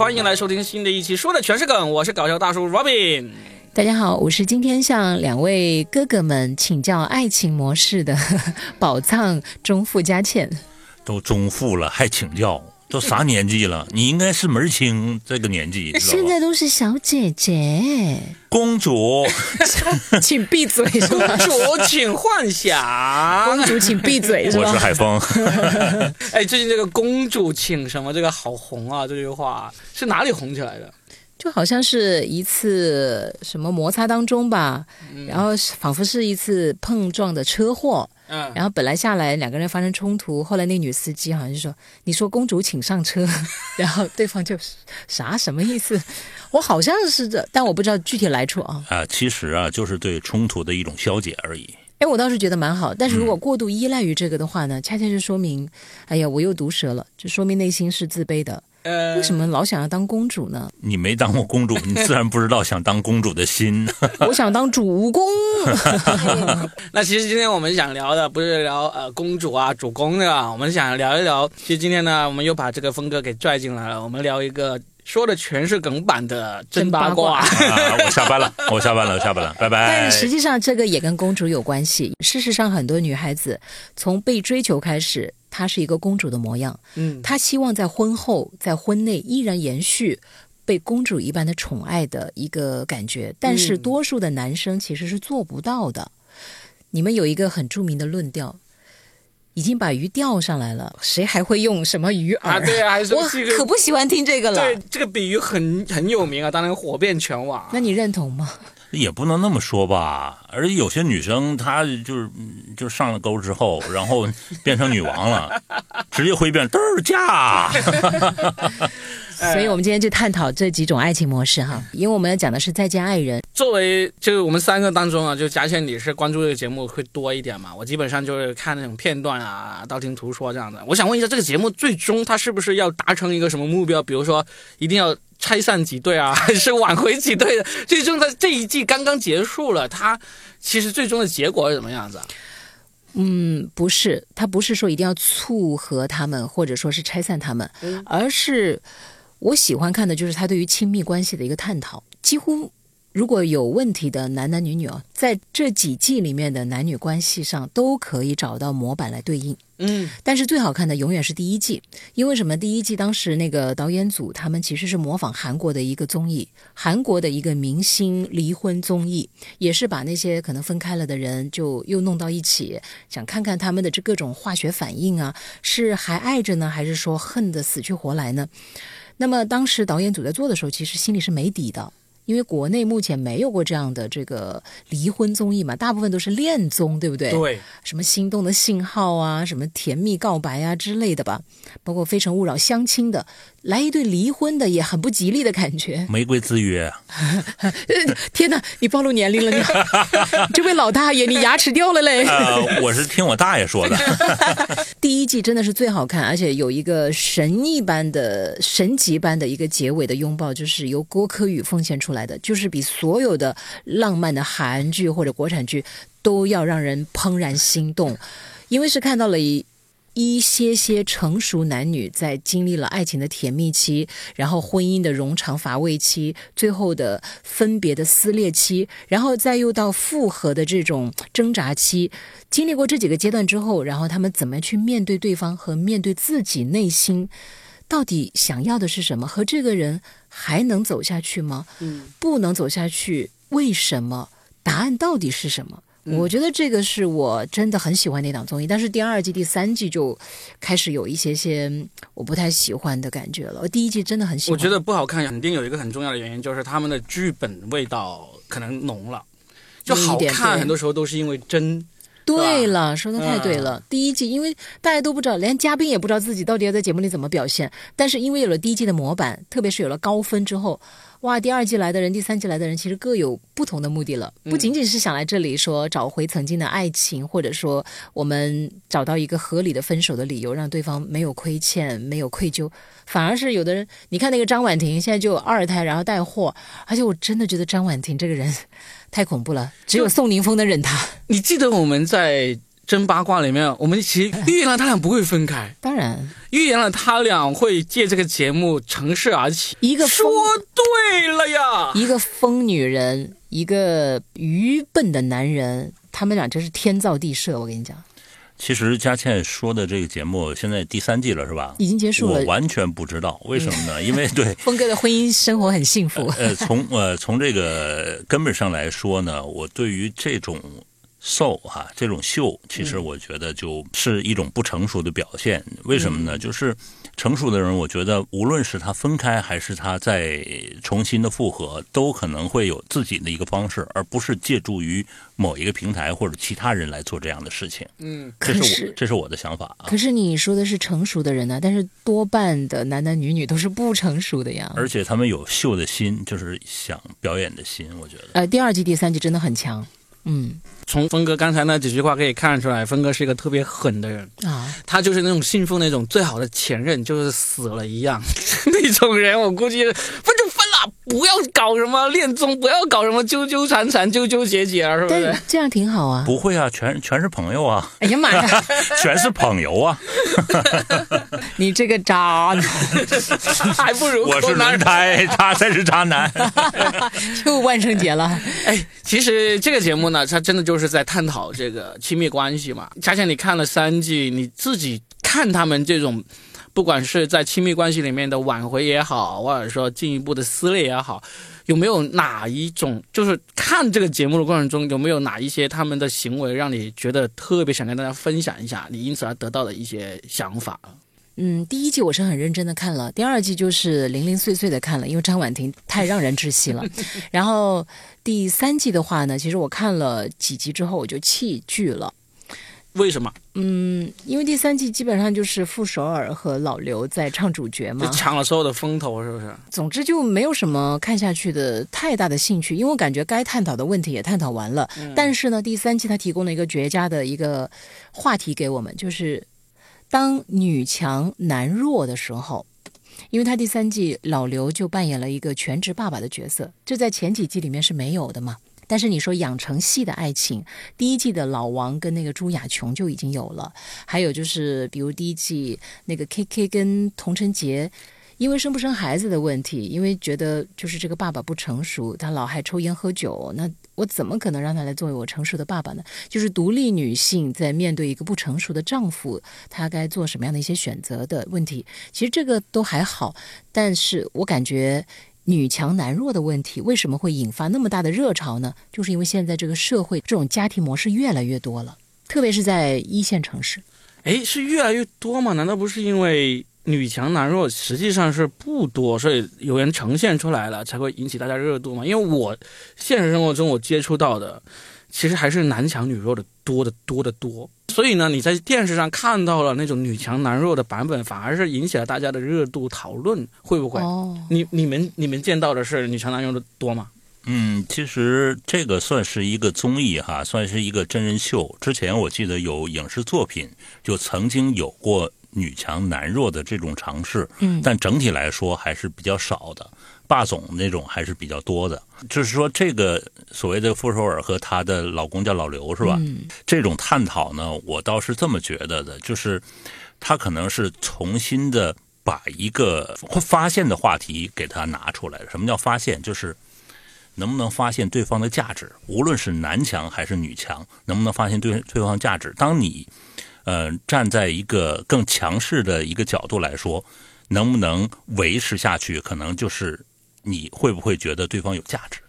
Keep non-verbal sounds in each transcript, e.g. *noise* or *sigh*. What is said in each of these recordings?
欢迎来收听新的一期，说的全是梗，我是搞笑大叔 Robin。大家好，我是今天向两位哥哥们请教爱情模式的宝藏中富佳倩。都中富了还请教，都啥年纪了？你应该是门儿清这个年纪，知道吧？现在都是小姐姐，*laughs* *laughs* 公主，请闭嘴是公吧？主请幻想。公主请闭嘴是我是？海峰，*laughs* 哎，最近这个公主请什么这个好红啊，这句话是哪里红起来的？就好像是一次什么摩擦当中吧，然后仿佛是一次碰撞的车祸，嗯，然后本来下来两个人发生冲突，后来那女司机好像就说：“你说公主请上车。*laughs* ”然后对方就啥什么意思？我好像是这，但我不知道具体来处啊。啊，其实啊，就是对冲突的一种消解而已。哎，我倒是觉得蛮好，但是如果过度依赖于这个的话呢，恰恰是说明，哎呀，我又毒舌了，就说明内心是自卑的。呃为什么老想要当公主呢？你没当过公主，你自然不知道想当公主的心。*laughs* 我想当主公。*laughs* 那其实今天我们想聊的不是聊呃公主啊主公的啊，我们想聊一聊。其实今天呢，我们又把这个峰哥给拽进来了，我们聊一个说的全是梗版的真八卦。啊，我下班了，我下班了，我下班了，拜拜但。实际上，这个也跟公主有关系。事实上，很多女孩子从被追求开始，她是一个公主的模样，嗯，她希望在婚后、在婚内依然延续被公主一般的宠爱的一个感觉。但是，嗯多数的男生其实是做不到的。你们有一个很著名的论调。已经把鱼钓上来了，谁还会用什么鱼饵？啊对啊还是我这个可不喜欢听这个了。对，这个比喻很很有名啊，当年火遍全网。那你认同吗？也不能那么说吧，而且有些女生她就是嗯就是上了钩之后，然后变成女王了，直接会变嘚儿嫁。*laughs* 所以我们今天就探讨这几种爱情模式哈，因为我们要讲的是再见爱人。作为就是我们三个当中啊，就佳倩你是关注这个节目会多一点嘛？我基本上就是看那种片段啊，道听途说这样的。我想问一下，这个节目最终它是不是要达成一个什么目标？比如说一定要拆散几对啊，还是挽回几对的？最终它这一季刚刚结束了，它其实最终的结果是怎么样子啊？嗯，不是，他不是说一定要促和他们，或者说是拆散他们，嗯而是我喜欢看的就是他对于亲密关系的一个探讨。几乎如果有问题的男男女女哦，在这几季里面的男女关系上都可以找到模板来对应。嗯但是最好看的永远是第一季，因为什么？第一季当时那个导演组他们其实是模仿韩国的一个综艺，韩国的一个明星离婚综艺，也是把那些可能分开了的人就又弄到一起，想看看他们的这各种化学反应啊，是还爱着呢，还是说恨得死去活来呢？那么当时导演组在做的时候，其实心里是没底的。因为国内目前没有过这样的这个离婚综艺嘛，大部分都是恋综，对不对？对，什么心动的信号啊，什么甜蜜告白啊之类的吧，包括《非诚勿扰》相亲的，来一对离婚的也很不吉利的感觉。玫瑰之约，*laughs* 天哪，你暴露年龄了，你 *laughs* 这位老大爷，你牙齿掉了嘞！呃，我是听我大爷说的。*laughs* 第一季真的是最好看，而且有一个神一般的、神级般的一个结尾的拥抱，就是由郭柯宇奉献出来的，就是比所有的浪漫的韩剧或者国产剧都要让人怦然心动，因为是看到了一。一些些成熟男女在经历了爱情的甜蜜期，然后婚姻的冗长乏味期，最后的分别的撕裂期，然后再又到复合的这种挣扎期。经历过这几个阶段之后，然后他们怎么去面对对方和面对自己内心，到底想要的是什么？和这个人还能走下去吗？嗯，不能走下去，为什么？答案到底是什么？嗯我觉得这个是我真的很喜欢那档综艺，但是第二季、第三季就开始有一些些嗯我不太喜欢的感觉了。第一季真的很喜欢，我觉得不好看，肯定有一个很重要的原因，就是他们的剧本味道可能浓了，就好点看，对很多时候都是因为真。对了，说的太对嗯了。第一季，因为大家都不知道，连嘉宾也不知道自己到底要在节目里怎么表现。但是因为有了第一季的模板，特别是有了高分之后，哇，第二季来的人、第三季来的人，其实各有不同的目的了。嗯不仅仅是想来这里说找回曾经的爱情，或者说我们找到一个合理的分手的理由，让对方没有亏欠、没有愧疚，反而是有的人，你看那个张婉婷现在就有二胎，然后带货，而且我真的觉得张婉婷这个人 *laughs* 太恐怖了，只有宋宁峰能忍她。你记得我们在真八卦里面，我们其实预言了他俩不会分开，当然，预言了他俩会借这个节目乘势而起。一个说对了呀！一个疯女人，一个愚笨的男人，他们俩真是天造地设。我跟你讲，其实佳倩说的这个节目现在第三季了，是吧？已经结束了。我完全不知道为什么呢？因为对 *laughs* 峰哥的婚姻生活很幸福。呃，从呃从这个根本上来说呢，我对于这种 show 哈、这种秀，其实我觉得就是一种不成熟的表现。为什么呢？就是成熟的人，我觉得无论是他分开还是他再重新的复合，都可能会有自己的一个方式，而不是借助于某一个平台或者其他人来做这样的事情。嗯，这是我这是我的想法啊。可是你说的是成熟的人呢、但是多半的男男女女都是不成熟的呀。而且他们有秀的心，就是想表演的心，我觉得。呃，第二季、第三季真的很强。嗯。从峰哥刚才那几句话可以看出来，峰哥是一个特别狠的人。啊，他就是那种信奉那种最好的前任就是死了一样。*laughs* 那种人，我估计不要搞什么恋综，不要搞什么纠纠缠缠、纠纠结结，是不是？这样挺好啊。不会啊，全全是朋友啊，哎呀妈呀，*laughs* 全是朋友啊。*laughs* 你这个渣男，*laughs* 还不如我是抠男胎，他才是渣男。又万圣节了。哎，其实这个节目呢，它真的就是在探讨这个亲密关系嘛。佳倩，你看了三季，你自己看他们这种，不管是在亲密关系里面的挽回也好，或者说进一步的撕裂也好，有没有哪一种，就是看这个节目的过程中，有没有哪一些他们的行为让你觉得特别想跟大家分享一下，你因此而得到的一些想法？嗯，第一季我是很认真的看了，第二季就是零零碎碎的看了，因为张婉婷太让人窒息了。*laughs* 然后第三季的话呢，其实我看了几集之后我就弃剧了。为什么？嗯，因为第三季基本上就是傅首尔和老刘在唱主角就嘛，抢了所有的风头，是不是？总之就没有什么看下去的太大的兴趣，因为我感觉该探讨的问题也探讨完了。但是呢，第三季它提供了一个绝佳的一个话题给我们，就是当女强男弱的时候。因为他第三季老刘就扮演了一个全职爸爸的角色，这在前几季里面是没有的嘛。但是你说养成系的爱情，第一季的老王跟那个朱亚琼就已经有了，还有就是比如第一季那个 K K 跟童晨杰，因为生不生孩子的问题，因为觉得就是这个爸爸不成熟，他老还抽烟喝酒，那我怎么可能让他来作为我成熟的爸爸呢？就是独立女性在面对一个不成熟的丈夫，她该做什么样的一些选择的问题，其实这个都还好，但是我感觉。女强男弱的问题为什么会引发那么大的热潮呢？就是因为现在这个社会这种家庭模式越来越多了，特别是在一线城市。哎，是越来越多吗？难道不是因为女强男弱实际上是不多，所以有人呈现出来了才会引起大家热度吗？因为我现实生活中我接触到的，其实还是男强女弱的多的多的多。所以呢，你在电视上看到了那种女强男弱的版本，反而是引起了大家的热度讨论，会不会？哦，你你们你们见到的是女强男弱的多吗？嗯，其实这个算是一个综艺哈，算是一个真人秀。之前我记得有影视作品就曾经有过女强男弱的这种尝试，嗯但整体来说还是比较少的。霸总那种还是比较多的，就是说这个所谓的傅首尔和她的老公叫老刘是吧？嗯这种探讨呢，我倒是这么觉得的，就是他可能是重新的把一个发现的话题给他拿出来。什么叫发现？就是能不能发现对方的价值，无论是男强还是女强，能不能发现对对方价值？当你呃站在一个更强势的一个角度来说，能不能维持下去，可能就是你会不会觉得对方有价值。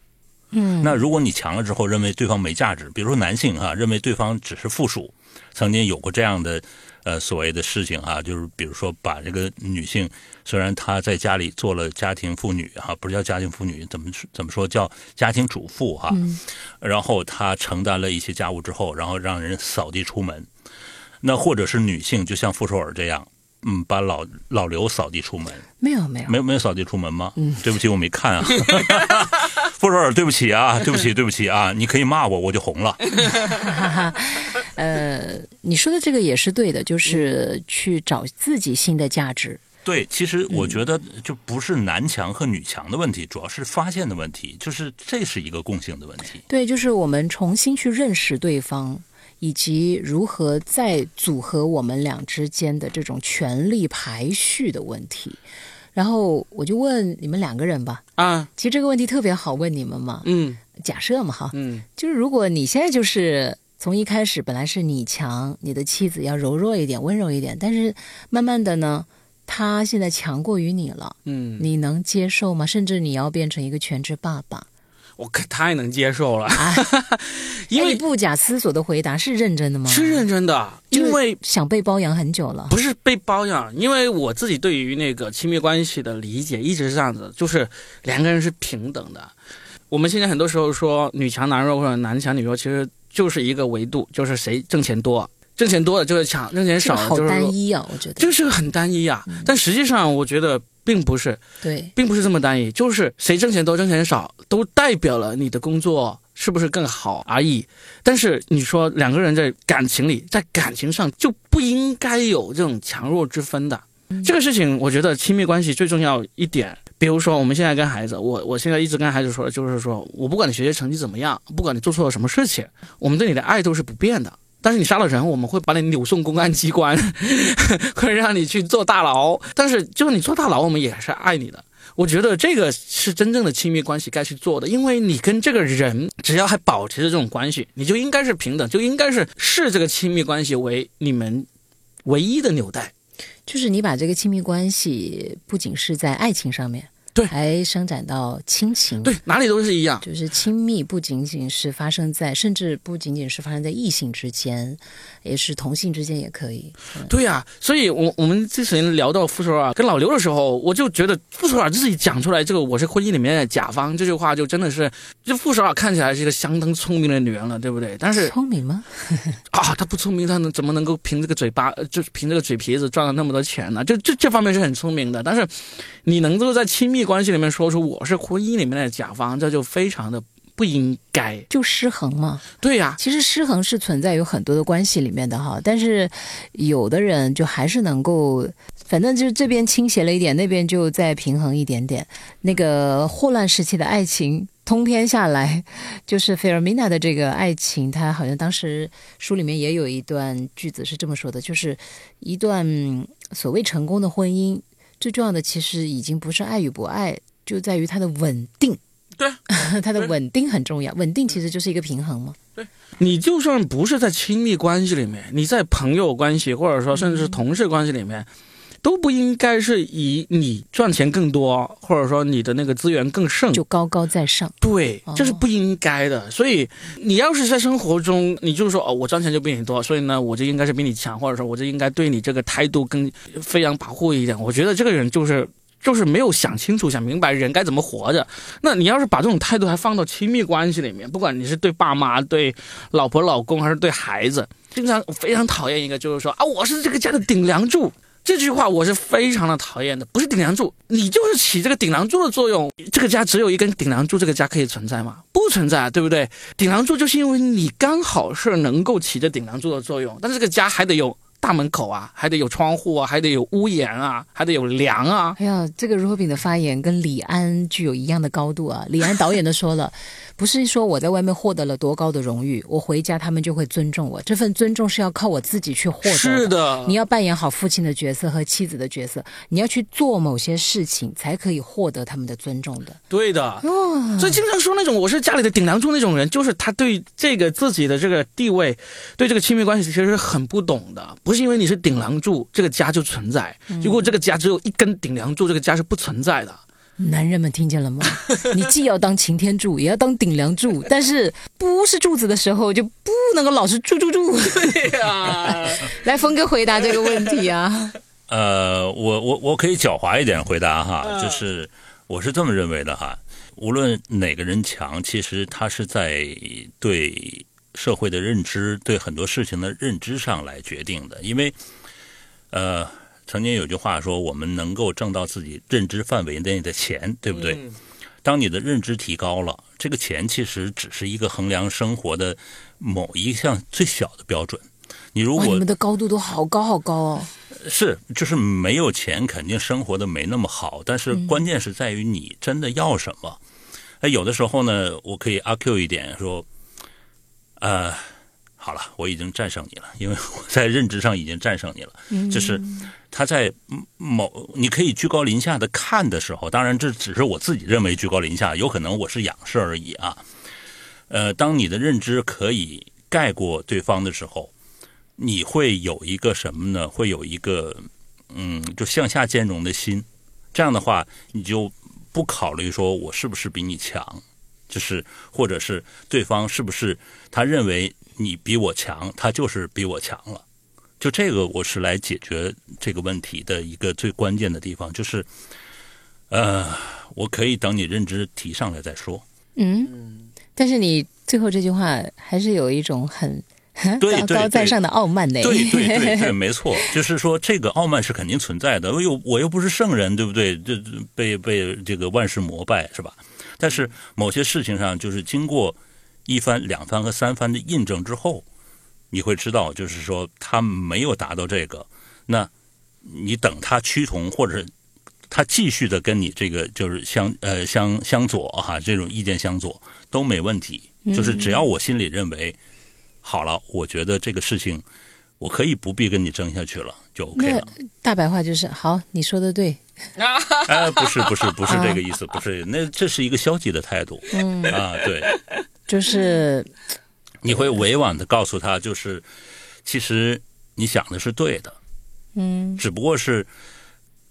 嗯，那如果你强了之后认为对方没价值，比如说男性哈、认为对方只是附属，曾经有过这样的呃所谓的事情哈、就是比如说把这个女性虽然她在家里做了家庭妇女哈、不是叫家庭妇女，怎么怎么说叫家庭主妇哈、嗯然后她承担了一些家务之后，然后让人扫地出门，那或者是女性就像傅首尔这样。嗯，把老老刘扫地出门，没有没有没有没有扫地出门吗？嗯，对不起，我没看啊。*laughs* 傅首尔，对不起啊，对不起，对不起啊，你可以骂我，我就红了。哈哈，呃，你说的这个也是对的，就是去找自己新的价值。对，其实我觉得就不是男强和女强的问题，主要是发现的问题，就是这是一个共性的问题。对，就是我们重新去认识对方，以及如何再组合我们俩之间的这种权力排序的问题。然后我就问你们两个人吧，啊，其实这个问题特别好问你们嘛。嗯假设嘛哈，嗯就是如果你现在就是从一开始本来是你强，你的妻子要柔弱一点、温柔一点，但是慢慢的呢，她现在强过于你了，嗯，你能接受吗？甚至你要变成一个全职爸爸，我可太能接受了，啊，*laughs* 因为不假思索的回答是认真的吗？是认真的，因为想被包养很久了。不是被包养，因为我自己对于那个亲密关系的理解一直是这样子，就是两个人是平等的。我们现在很多时候说女强男弱或者男强女弱，其实就是一个维度，就是谁挣钱多，挣钱多的就是强，挣钱这个好少的就是弱单一啊，我觉得。就是很单一啊。但实际上，我觉得并不是，对，并不是这么单一，就是谁挣钱多，挣钱少，都代表了你的工作是不是更好而已。但是你说两个人在感情里，在感情上就不应该有这种强弱之分的。这个事情，我觉得亲密关系最重要一点，比如说我们现在跟孩子，我我现在一直跟孩子说的就是说，我不管你学习成绩怎么样，不管你做错了什么事情，我们对你的爱都是不变的。但是你杀了人，我们会把你扭送公安机关，*laughs* 会让你去坐大牢。但是就是你坐大牢，我们也是爱你的。我觉得这个是真正的亲密关系该去做的，因为你跟这个人只要还保持着这种关系，你就应该是平等，就应该是视这个亲密关系为你们唯一的纽带。就是你把这个亲密关系不仅是在爱情上面，对还伸展到亲情，对，哪里都是一样。就是亲密不仅仅是发生在，甚至不仅仅是发生在异性之间，也是同性之间也可以。对呀、所以我我们之前聊到傅首尔跟老刘的时候，我就觉得傅首尔自己讲出来这个“我是婚姻里面的甲方”这句话，就真的是，就傅首尔看起来是一个相当聪明的女人了，对不对？但是聪明吗？*laughs* 啊，她不聪明，她能怎么能够凭这个嘴巴，呃就是凭这个嘴皮子赚了那么多钱呢？就这这方面是很聪明的，但是你能够在亲密关系里面说出我是婚姻里面的甲方，这就非常的不应该。就失衡嘛。对呀、其实失衡是存在于很多的关系里面的哈，但是有的人就还是能够，反正就是这边倾斜了一点，那边就再平衡一点点。那个霍乱时期的爱情。通篇下来，就是菲尔米娜的这个爱情，她好像当时书里面也有一段句子是这么说的，就是一段嗯所谓成功的婚姻，最重要的其实已经不是爱与不爱，就在于它的稳定。对，*laughs* 它的稳定很重要，稳定其实就是一个平衡嘛。对你就算不是在亲密关系里面，你在朋友关系或者说甚至是同事关系里面，都不应该是以你赚钱更多，或者说你的那个资源更盛。就高高在上。对哦，这是不应该的。所以你要是在生活中，你就说哦，我赚钱就比你多，所以呢，我就应该是比你强，或者说我就应该对你这个态度更飞扬跋扈一点。我觉得这个人就是。*laughs* 就是没有想清楚、想明白人该怎么活着。那你要是把这种态度还放到亲密关系里面，不管你是对爸妈、对老婆、老公，还是对孩子，经常我非常讨厌一个，就是说啊，我是这个家的顶梁柱。这句话我是非常的讨厌的，不是顶梁柱，你就是起这个顶梁柱的作用。这个家只有一根顶梁柱，这个家可以存在吗？不存在，对不对？顶梁柱就是因为你刚好是能够起着顶梁柱的作用，但是这个家还得有大门口啊，还得有窗户啊，还得有屋檐啊，还得有梁啊。哎呀，这个 Robin 的发言跟李安具有一样的高度啊！*laughs* 李安导演都说了，不是说我在外面获得了多高的荣誉，我回家他们就会尊重我，这份尊重是要靠我自己去获得的。是的，你要扮演好父亲的角色和妻子的角色，你要去做某些事情，才可以获得他们的尊重的。对的。所以经常说那种我是家里的顶梁柱那种人，就是他对这个自己的这个地位，对这个亲密关系其实是很不懂的。不是因为你是顶梁柱，这个家就存在。如果这个家只有一根顶梁柱，这个家是不存在的。男人们听见了吗？*laughs* 你既要当擎天柱，也要当顶梁柱，*laughs* 但是不是柱子的时候，就不能够老是柱柱柱。*laughs* 对呀、来，峰哥回答这个问题啊。呃，我我我可以狡猾一点回答哈，就是我是这么认为的哈，无论哪个人强，其实他是在对社会的认知、对很多事情的认知上来决定的。因为，呃，曾经有句话说，我们能够挣到自己认知范围内的钱，对不对？嗯当你的认知提高了，这个钱其实只是一个衡量生活的某一项最小的标准。你如，果你们的高度都好高好高哦。是，就是没有钱，肯定生活的没那么好。但是关键是在于你真的要什么。哎、有的时候呢，我可以阿 Q 一点说，呃，好了，我已经战胜你了，因为我在认知上已经战胜你了。嗯就是他在某你可以居高临下的看的时候，当然这只是我自己认为居高临下，有可能我是仰视而已啊。呃，当你的认知可以盖过对方的时候，你会有一个什么呢？会有一个嗯，就向下兼容的心。这样的话，你就不考虑说我是不是比你强，就是或者是对方是不是他认为你比我强，他就是比我强了。就这个，我是来解决这个问题的一个最关键的地方，就是呃，我可以等你认知提上来再说。嗯，但是你最后这句话还是有一种很 *laughs* 高对对高在上的傲慢呢。对对对 *laughs* 对，没错，就是说这个傲慢是肯定存在的。我又我又不是圣人，对不对？这这被被这个万世膜拜是吧？但是某些事情上，就是经过一番、两番和三番的印证之后，你会知道，就是说他没有达到这个，那你等他趋同，或者是他继续的跟你这个就是相呃相相左哈，这种意见相左都没问题。就是只要我心里认为好了，我觉得这个事情我可以不必跟你争下去了，就 OK 了。大白话就是好，你说的对，哎，*laughs* 不是不是不是这个意思，不是，那这是一个消极的态度。嗯啊，对，*laughs* 就是你会委婉的告诉他，就是其实你想的是对的，嗯只不过是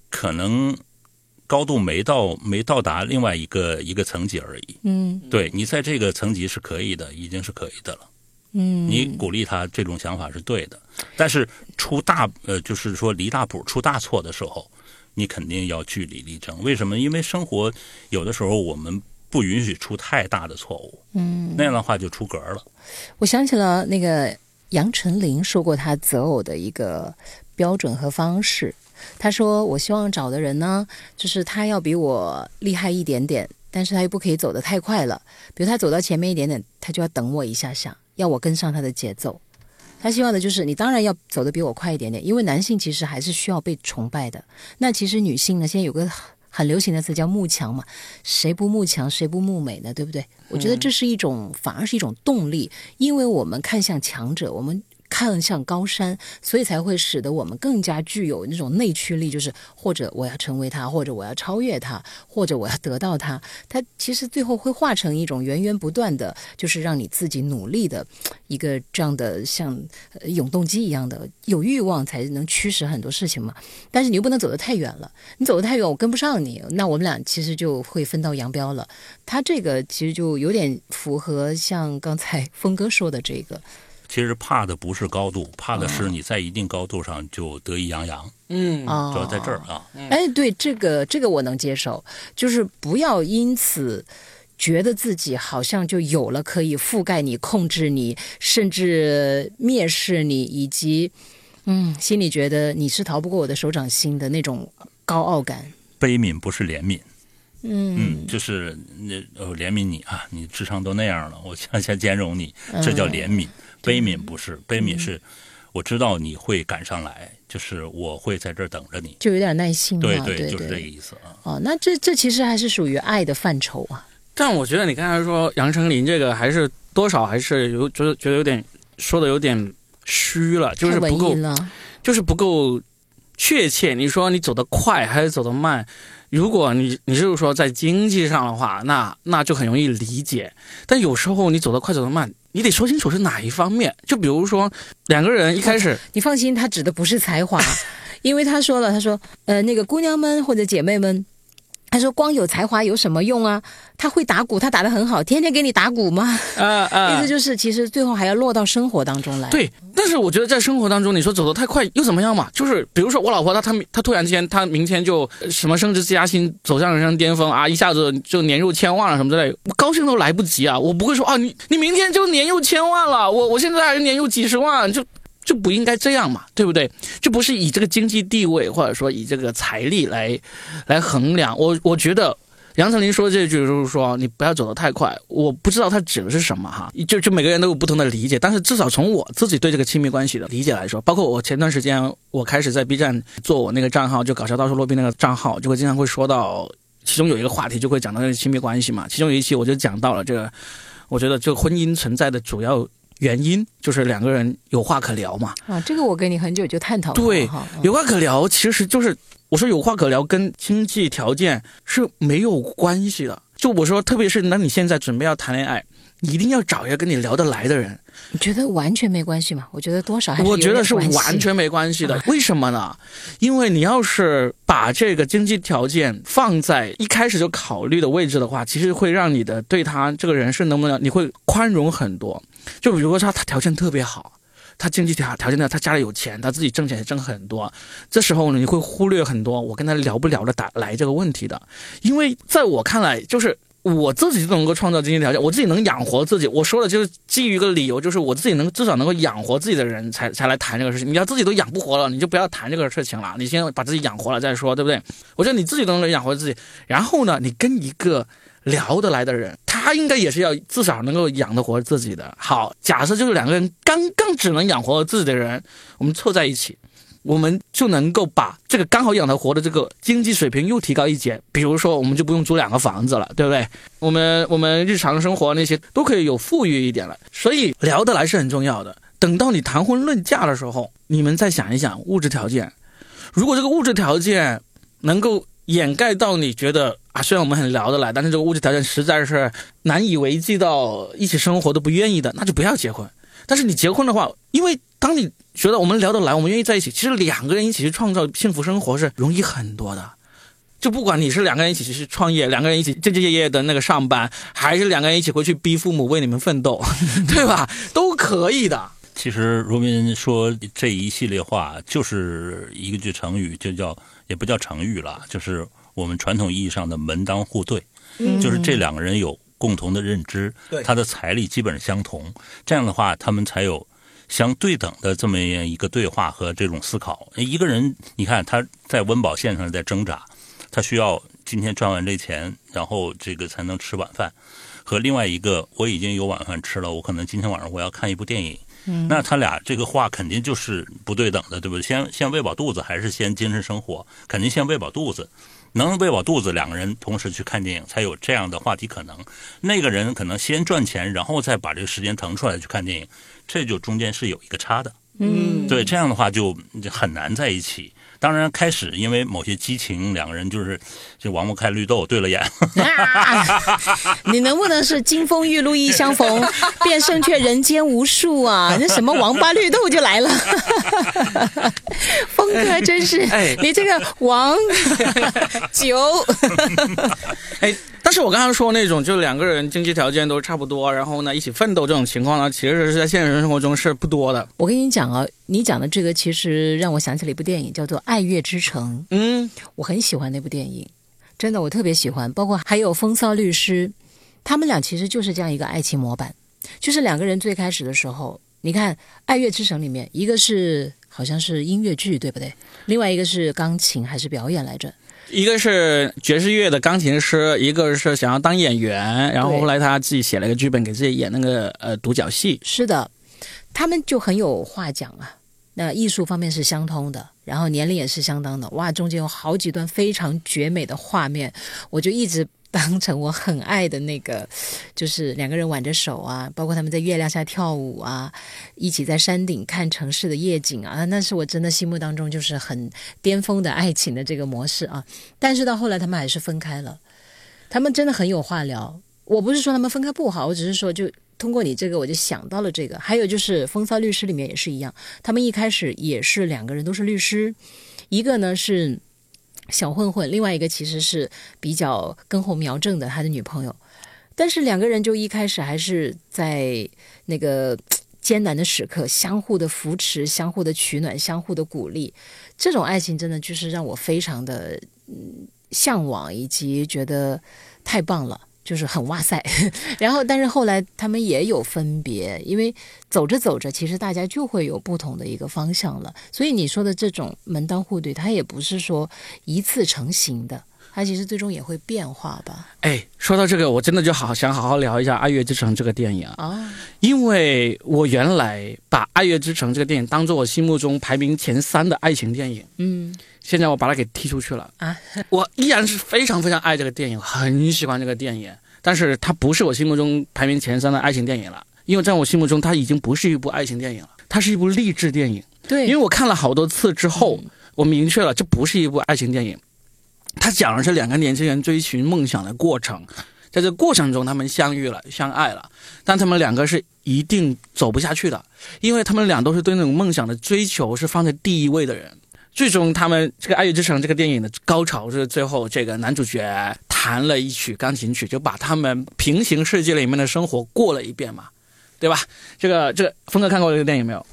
可能高度没到没到达另外一个一个层级而已。嗯对你在这个层级是可以的，已经是可以的了。嗯，你鼓励他这种想法是对的，但是出大呃，就是说离大谱、出大错的时候，你肯定要据理力争。为什么？因为生活有的时候我们不允许出太大的错误，嗯，那样的话就出格了。我想起了那个杨丞琳说过他择偶的一个标准和方式。他说：“我希望找的人呢，就是他要比我厉害一点点，但是他又不可以走得太快了。比如他走到前面一点点，他就要等我一下下，要我跟上他的节奏。他希望的就是你当然要走得比我快一点点，因为男性其实还是需要被崇拜的。那其实女性呢，现在有个很流行的词叫慕强嘛，谁不慕强，谁不慕美呢？对不对？我觉得这是一种，反而是一种动力，因为我们看向强者，我们看向高山，所以才会使得我们更加具有那种内驱力，就是或者我要成为他，或者我要超越他，或者我要得到他。它其实最后会化成一种源源不断的，就是让你自己努力的一个这样的像永动机一样的，有欲望才能驱使很多事情嘛。但是你又不能走得太远了，你走得太远，我跟不上你，那我们俩其实就会分道扬镳了。他这个其实就有点符合像刚才峰哥说的这个，其实怕的不是高度，怕的是你在一定高度上就得意洋洋，嗯。啊，主要在这儿啊。哎，对，这个这个我能接受，就是不要因此觉得自己好像就有了可以覆盖你、控制你，甚至蔑视你，以及嗯，心里觉得你是逃不过我的手掌心的那种高傲感。悲悯不是怜悯，嗯。嗯，就是那呃怜悯你啊，你智商都那样了，我向下兼容你，这叫怜悯。悲悯不是，悲悯是我知道你会赶上来，就是我会在这儿等着你。就有点耐心嘛，对对就是这个意思啊。哦，那这这其实还是属于爱的范畴啊。但我觉得你刚才说杨丞琳这个还是多少还是有觉得觉得有点说的有点虚了，就是不够，就是不够确切。你说你走得快还是走得慢？如果你你就是说在经济上的话，那那就很容易理解。但有时候你走得快走得慢，你得说清楚是哪一方面。就比如说两个人一开始，你放心，他指的不是才华，*laughs* 因为他说了，他说，呃，那个姑娘们或者姐妹们，他说光有才华有什么用啊？他会打鼓，他打得很好，天天给你打鼓吗？呃呃，*laughs* 意思就是，其实最后还要落到生活当中来。，对，但是我觉得在生活当中，你说走得太快又怎么样嘛？就是比如说我老婆她她她突然之间她明天就呃什么升职加薪，走向人生巅峰啊，一下子就年入千万了什么之类，我高兴都来不及啊！我不会说啊，你你明天就年入千万了，我我现在还是年入几十万，就就不应该这样嘛，对不对？就不是以这个经济地位或者说以这个财力来来衡量。我我觉得。杨丞琳说这句就是说你不要走得太快，我不知道他指的是什么哈，就就每个人都有不同的理解，但是至少从我自己对这个亲密关系的理解来说，包括我前段时间我开始在 B 站做我那个账号，就搞笑大叔洛宾那个账号，就会经常会说到，其中有一个话题就会讲到这个亲密关系嘛，其中有一期我就讲到了这个，我觉得这个婚姻存在的主要原因，就是两个人有话可聊嘛。啊，这个我跟你很久就探讨过对有话可聊，其实就是我说有话可聊跟经济条件是没有关系的。就我说，特别是那你现在准备要谈恋爱，你一定要找一个跟你聊得来的人。你觉得完全没关系吗？我觉得多少还是我觉得是完全没关系的。*laughs* 为什么呢？因为你要是把这个经济条件放在一开始就考虑的位置的话，其实会让你的对他这个人是能不能你会宽容很多。就比如说他他条件特别好。他经济条条件呢，他家里有钱，他自己挣钱也挣很多。这时候呢，你会忽略很多我跟他聊不聊得打来这个问题的，因为在我看来，就是我自己就能够创造经济条件，我自己能养活自己。我说的就是基于一个理由，就是我自己能至少能够养活自己的人才才来谈这个事情。你要自己都养不活了，你就不要谈这个事情了。你先把自己养活了再说，对不对？我觉得你自己都能养活自己，然后呢，你跟一个聊得来的人，他应该也是要至少能够养得活自己的。好，假设就是两个人刚刚只能养活自己的人，我们凑在一起。我们就能够把这个刚好养得活的这个经济水平又提高一截，比如说我们就不用租两个房子了，对不对？我们我们日常生活那些都可以有富裕一点了，所以聊得来是很重要的。等到你谈婚论嫁的时候，你们再想一想物质条件，如果这个物质条件能够掩盖到你觉得啊，虽然我们很聊得来，但是这个物质条件实在是难以为继到一起生活都不愿意的，那就不要结婚。但是你结婚的话，因为当你觉得我们聊得来，我们愿意在一起，其实两个人一起去创造幸福生活是容易很多的。就不管你是两个人一起去创业，两个人一起兢兢业业的那个上班，还是两个人一起回去逼父母为你们奋斗，*laughs* 对吧？都可以的。其实罗宾说这一系列话就是一个句成语，就叫也不叫成语了，就是我们传统意义上的门当户对，嗯就是这两个人有共同的认知，对他的财力基本相同，这样的话他们才有相对等的这么样一个对话和这种思考。一个人你看他在温饱线上在挣扎，他需要今天赚完这钱，然后这个才能吃晚饭。和另外一个，我已经有晚饭吃了，我可能今天晚上我要看一部电影。那他俩这个话肯定就是不对等的，对不对？先先喂饱肚子，还是先精神生活？肯定先喂饱肚子。能喂饱肚子，两个人同时去看电影，才有这样的话题可能。那个人可能先赚钱，然后再把这个时间腾出来去看电影，这就中间是有一个差的。嗯，对，这样的话就就很难在一起。当然，开始因为某些激情，两个人就是就王不开绿豆对了眼。啊，*laughs* 你能不能是金风玉露一相逢，便胜却人间无数啊？*laughs* 那什么王八绿豆就来了，*laughs* 峰哥真是，哎你这个王九，哎，但是我刚刚说那种，就两个人经济条件都差不多，然后呢一起奋斗这种情况呢，其实是在现实生活中是不多的。我跟你讲啊，你讲的这个其实让我想起了一部电影，叫做《爱乐之城》。嗯，我很喜欢那部电影，真的我特别喜欢，包括还有《风骚律师》，他们俩其实就是这样一个爱情模板，就是两个人最开始的时候，你看《爱乐之城》里面，一个是好像是音乐剧，对不对？另外一个是钢琴还是表演来着？一个是爵士乐的钢琴师，一个是想要当演员，然后后来他自己写了个剧本给自己演那个呃独角戏。是的，他们就很有话讲啊。那艺术方面是相通的，然后年龄也是相当的，哇，中间有好几段非常绝美的画面，我就一直当成我很爱的那个，就是两个人挽着手啊，包括他们在月亮下跳舞啊，一起在山顶看城市的夜景啊，那是我真的心目当中就是很巅峰的爱情的这个模式啊。但是到后来他们还是分开了，他们真的很有话聊。我不是说他们分开不好，我只是说就通过你这个，我就想到了这个。还有就是《风骚律师》里面也是一样，他们一开始也是两个人都是律师，一个呢是小混混，另外一个其实是比较根红苗正的他的女朋友，但是两个人就一开始还是在那个。艰难的时刻，相互的扶持，相互的取暖，相互的鼓励，这种爱情真的就是让我非常的嗯向往，以及觉得太棒了。就是很哇塞，*laughs* 然后但是后来他们也有分别，因为走着走着，其实大家就会有不同的一个方向了。所以你说的这种门当户对，它也不是说一次成型的，它其实最终也会变化吧。哎，说到这个，我真的就好想好好聊一下《爱乐之城》这个电影啊，啊，因为我原来把《爱乐之城》这个电影当做我心目中排名前三的爱情电影，嗯现在我把它给踢出去了啊！我依然是非常非常爱这个电影，很喜欢这个电影，但是它不是我心目中排名前三的爱情电影了。因为在我心目中，它已经不是一部爱情电影了，它是一部励志电影。对，因为我看了好多次之后，我明确了这不是一部爱情电影，他讲的是两个年轻人追寻梦想的过程，在这过程中他们相遇了、相爱了，但他们两个是一定走不下去的，因为他们俩都是对那种梦想的追求是放在第一位的人。最终，他们这个《爱乐之城》这个电影的高潮是最后这个男主角弹了一曲钢琴曲，就把他们平行世界里面的生活过了一遍嘛，对吧？这个这个，峰哥看过这个电影没有？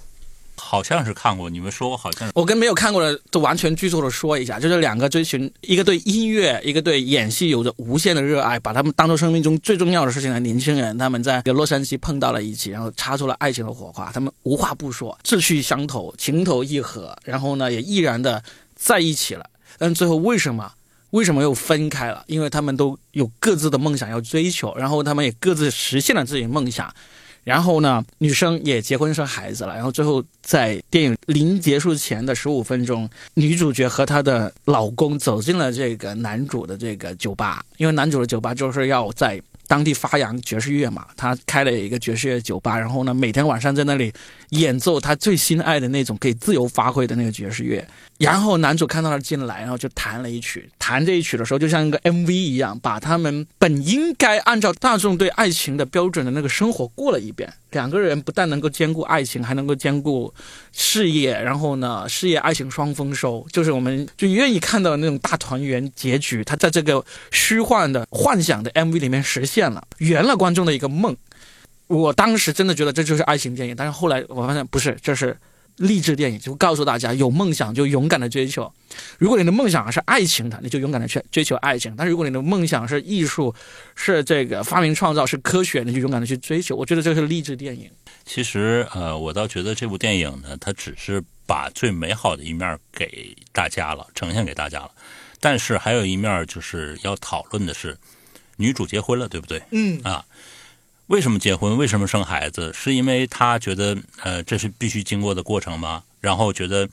好像是看过，你们说我好像。我跟没有看过的都完全剧透的说一下，就是两个追寻，一个对音乐，一个对演戏有着无限的热爱，把他们当做生命中最重要的事情的年轻人，他们在洛杉矶碰到了一起，然后擦出了爱情的火花。他们无话不说，志趣相投，情投意合，然后呢也毅然的在一起了。但最后为什么为什么又分开了？因为他们都有各自的梦想要追求，然后他们也各自实现了自己的梦想。然后呢，女生也结婚生孩子了。然后最后在电影临结束前的十五分钟，女主角和她的老公走进了这个男主的这个酒吧，因为男主的酒吧就是要在当地发扬爵士乐嘛。他开了一个爵士乐酒吧，然后呢，每天晚上在那里演奏他最心爱的那种可以自由发挥的那个爵士乐。然后男主看到他进来，然后就弹了一曲。弹这一曲的时候，就像一个 MV 一样，把他们本应该按照大众对爱情的标准的那个生活过了一遍。两个人不但能够兼顾爱情，还能够兼顾事业，然后呢，事业爱情双丰收，就是我们就愿意看到那种大团圆结局。他在这个虚幻的幻想的 MV 里面实现了，圆了观众的一个梦。我当时真的觉得这就是爱情电影，但是后来我发现不是，这是。励志电影就告诉大家，有梦想就勇敢的追求。如果你的梦想是爱情的，你就勇敢的去追求爱情；但是如果你的梦想是艺术，是这个发明创造，是科学，你就勇敢的去追求。我觉得这是励志电影。其实，呃，我倒觉得这部电影呢，它只是把最美好的一面给大家了，呈现给大家了。但是还有一面就是要讨论的是，女主结婚了，对不对？嗯啊。为什么结婚？为什么生孩子？是因为他觉得，呃，这是必须经过的过程吗？然后觉得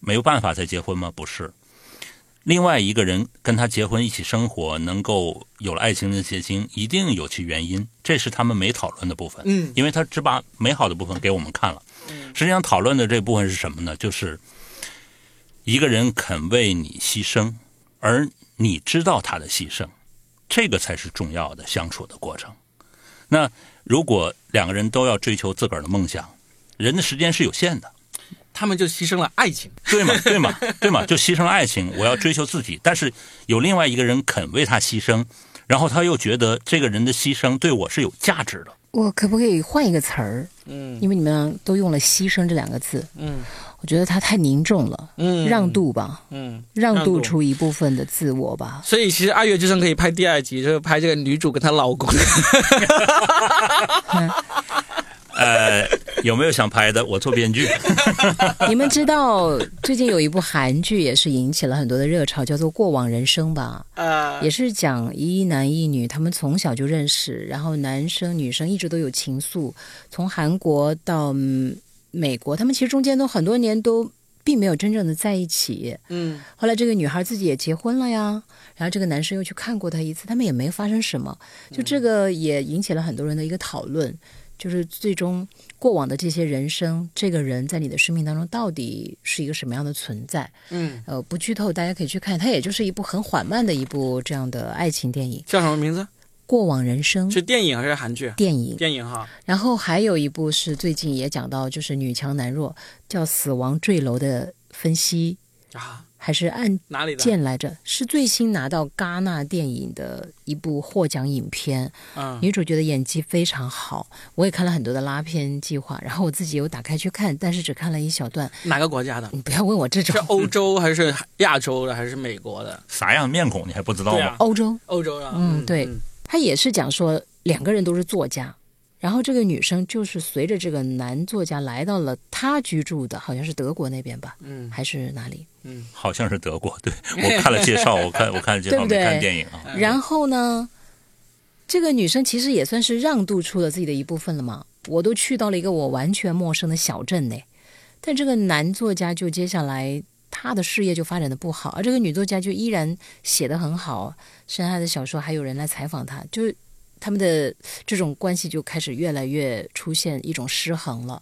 没有办法再结婚吗？不是。另外一个人跟他结婚一起生活，能够有了爱情的结晶，一定有其原因。这是他们没讨论的部分。嗯，因为他只把美好的部分给我们看了。嗯，实际上讨论的这部分是什么呢？就是一个人肯为你牺牲，而你知道他的牺牲，这个才是重要的相处的过程。那如果两个人都要追求自个儿的梦想，人的时间是有限的，他们就牺牲了爱情，对吗？*laughs* 对吗？对吗？就牺牲了爱情，我要追求自己，但是有另外一个人肯为他牺牲，然后他又觉得这个人的牺牲对我是有价值的。我可不可以换一个词儿？嗯因为你们都用了“牺牲”这两个字，嗯我觉得他太凝重了。嗯，让渡吧，嗯。让让渡渡出一部分的自我吧。所以其实《爱乐之城》可以拍第二集，就是拍这个女主跟她老公。呃，有没有想拍的？我做编剧。*laughs* 你们知道最近有一部韩剧也是引起了很多的热潮，叫做《过往人生》吧？呃，也是讲一男一女，他们从小就认识，然后男生女生一直都有情愫，从韩国到嗯美国，他们其实中间都很多年都并没有真正的在一起。嗯后来这个女孩自己也结婚了呀，然后这个男生又去看过她一次，他们也没发生什么，就这个也引起了很多人的一个讨论，就是最终过往的这些人生，这个人在你的生命当中到底是一个什么样的存在？嗯，呃，不剧透，大家可以去看，它也就是一部很缓慢的一部这样的爱情电影，《叫什么名字？过往人生》是电影还是韩剧？电影。电影哈。然后还有一部是最近也讲到，就是女强男弱，叫《死亡坠楼》的分析，啊，还是按哪里的？件来着？是最新拿到戛纳电影的一部获奖影片，嗯女主角的演技非常好。我也看了很多的拉片计划，然后我自己有打开去看，但是只看了一小段。哪个国家的？你不要问我这种是欧洲还是亚洲的还是美国的？啥样面孔你还不知道吗？啊，欧洲，欧洲的。嗯对他也是讲说两个人都是作家，然后这个女生就是随着这个男作家来到了他居住的，好像是德国那边吧，嗯还是哪里？嗯好像是德国。对 *laughs* 我看了介绍，我看我看了介绍，对不对没看电影啊。嗯然后呢，这个女生其实也算是让渡出了自己的一部分了嘛。我都去到了一个我完全陌生的小镇呢，但这个男作家就接下来他的事业就发展的不好，而这个女作家就依然写的很好，剩下的小说还有人来采访她，就是他们的这种关系就开始越来越出现一种失衡了。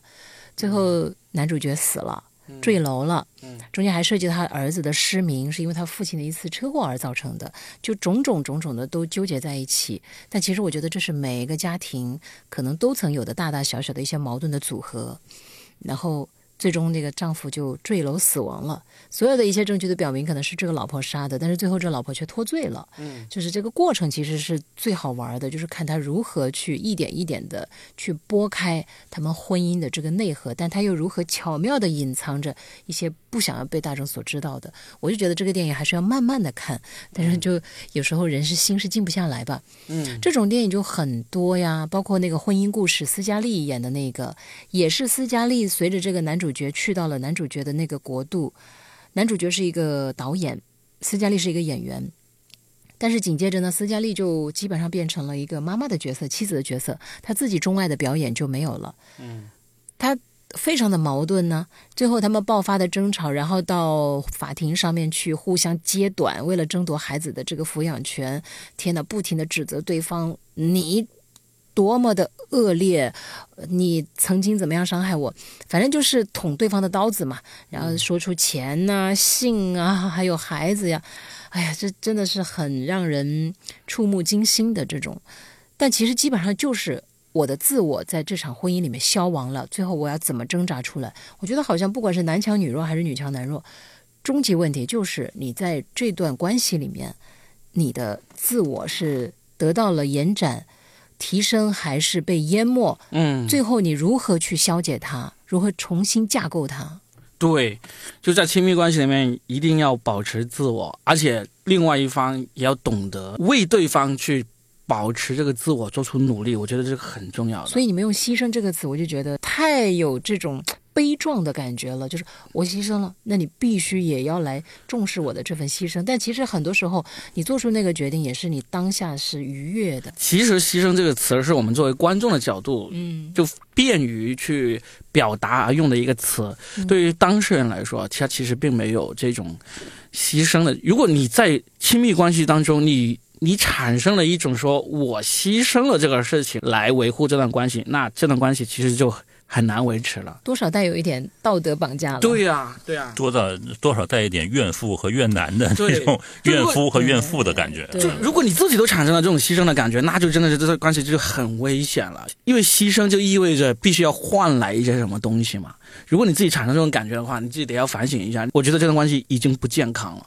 最后男主角死了，坠楼了，中间还涉及他儿子的失明，是因为他父亲的一次车祸而造成的，就种种种种的都纠结在一起。但其实我觉得这是每一个家庭可能都曾有的大大小小的一些矛盾的组合，然后。最终，那个丈夫就坠楼死亡了。所有的一切证据都表明，可能是这个老婆杀的，但是最后这老婆却脱罪了。嗯，就是这个过程其实是最好玩的，就是看他如何去一点一点的去拨开他们婚姻的这个内核，但他又如何巧妙的隐藏着一些不想要被大众所知道的。我就觉得这个电影还是要慢慢的看，但是就有时候人是心是静不下来吧。嗯，这种电影就很多呀，包括那个婚姻故事，斯嘉丽演的那个，也是斯嘉丽随着这个男主。主角去到了男主角的那个国度，男主角是一个导演，斯嘉丽是一个演员，但是紧接着呢，斯嘉丽就基本上变成了一个妈妈的角色、妻子的角色，她自己钟爱的表演就没有了。嗯，她非常的矛盾呢。最后他们爆发的争吵，然后到法庭上面去互相揭短，为了争夺孩子的这个抚养权，天呐，不停的指责对方，你。多么的恶劣！你曾经怎么样伤害我？反正就是捅对方的刀子嘛。然后说出钱呐、性啊，还有孩子呀。哎呀，这真的是很让人触目惊心的这种。但其实基本上就是我的自我在这场婚姻里面消亡了。最后我要怎么挣扎出来？我觉得好像不管是男强女弱还是女强男弱，终极问题就是你在这段关系里面，你的自我是得到了延展。提升还是被淹没？嗯，最后你如何去消解它？如何重新架构它？对，就在亲密关系里面，一定要保持自我，而且另外一方也要懂得为对方去保持这个自我做出努力。我觉得这个很重要的。所以你们用“牺牲”这个词，我就觉得太有这种。悲壮的感觉了，就是我牺牲了，那你必须也要来重视我的这份牺牲。但其实很多时候，你做出那个决定也是你当下是愉悦的。其实“牺牲”这个词是我们作为观众的角度，嗯，就便于去表达而用的一个词。对于当事人来说，他其实并没有这种牺牲的。如果你在亲密关系当中，你你产生了一种说我牺牲了这个事情来维护这段关系，那这段关系其实就。很难维持了，多少带有一点道德绑架了。对呀，对呀，多少多少带一点怨妇和怨男的这种怨夫和怨妇的感觉。就如果你自己都产生了这种牺牲的感觉，那就真的是这段关系就很危险了。因为牺牲就意味着必须要换来一些什么东西嘛。如果你自己产生这种感觉的话，你自己得要反省一下。我觉得这段关系已经不健康了。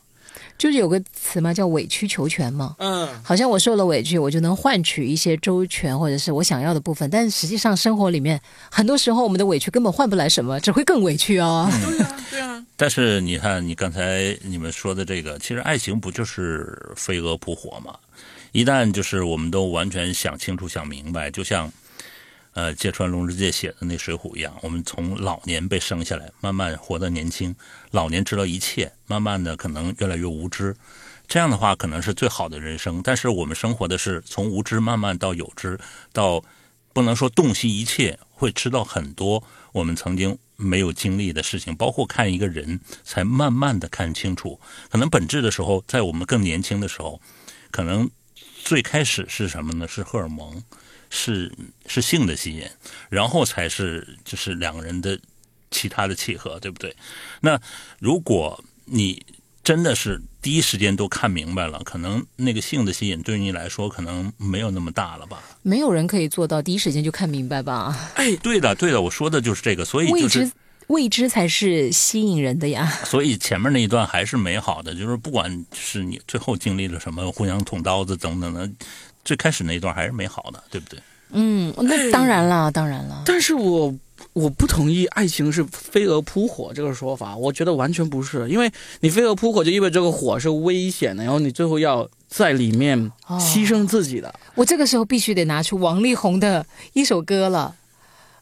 就是有个词嘛，叫委曲求全嘛。嗯，好像我受了委屈，我就能换取一些周全或者是我想要的部分。但是实际上，生活里面很多时候，我们的委屈根本换不来什么，只会更委屈哦。对啊，对啊。但是你看，你刚才你们说的这个，其实爱情不就是飞蛾扑火吗？一旦就是我们都完全想清楚、想明白，就像。呃，芥川龙之介写的那《水浒》一样，我们从老年被生下来，慢慢活到年轻，老年知道一切，慢慢的可能越来越无知，这样的话可能是最好的人生。但是我们生活的是从无知慢慢到有知，到不能说洞悉一切，会知道很多我们曾经没有经历的事情，包括看一个人才慢慢的看清楚。可能本质的时候，在我们更年轻的时候，可能最开始是什么呢？是荷尔蒙。是是性的吸引，然后才是就是两个人的其他的契合，对不对？那如果你真的是第一时间都看明白了，可能那个性的吸引对你来说可能没有那么大了吧？没有人可以做到第一时间就看明白吧？哎，对的，对的，我说的就是这个，所以就是未知才是吸引人的呀。*laughs* 所以前面那一段还是美好的，就是不管是你最后经历了什么，互相捅刀子等等的。最开始那一段还是美好的，对不对？嗯，那当然了，当然了。但是我我不同意爱情是飞蛾扑火这个说法，我觉得完全不是，因为你飞蛾扑火就意味着这个火是危险的，然后你最后要在里面牺牲自己的。我这个时候必须得拿出王力宏的一首歌了，《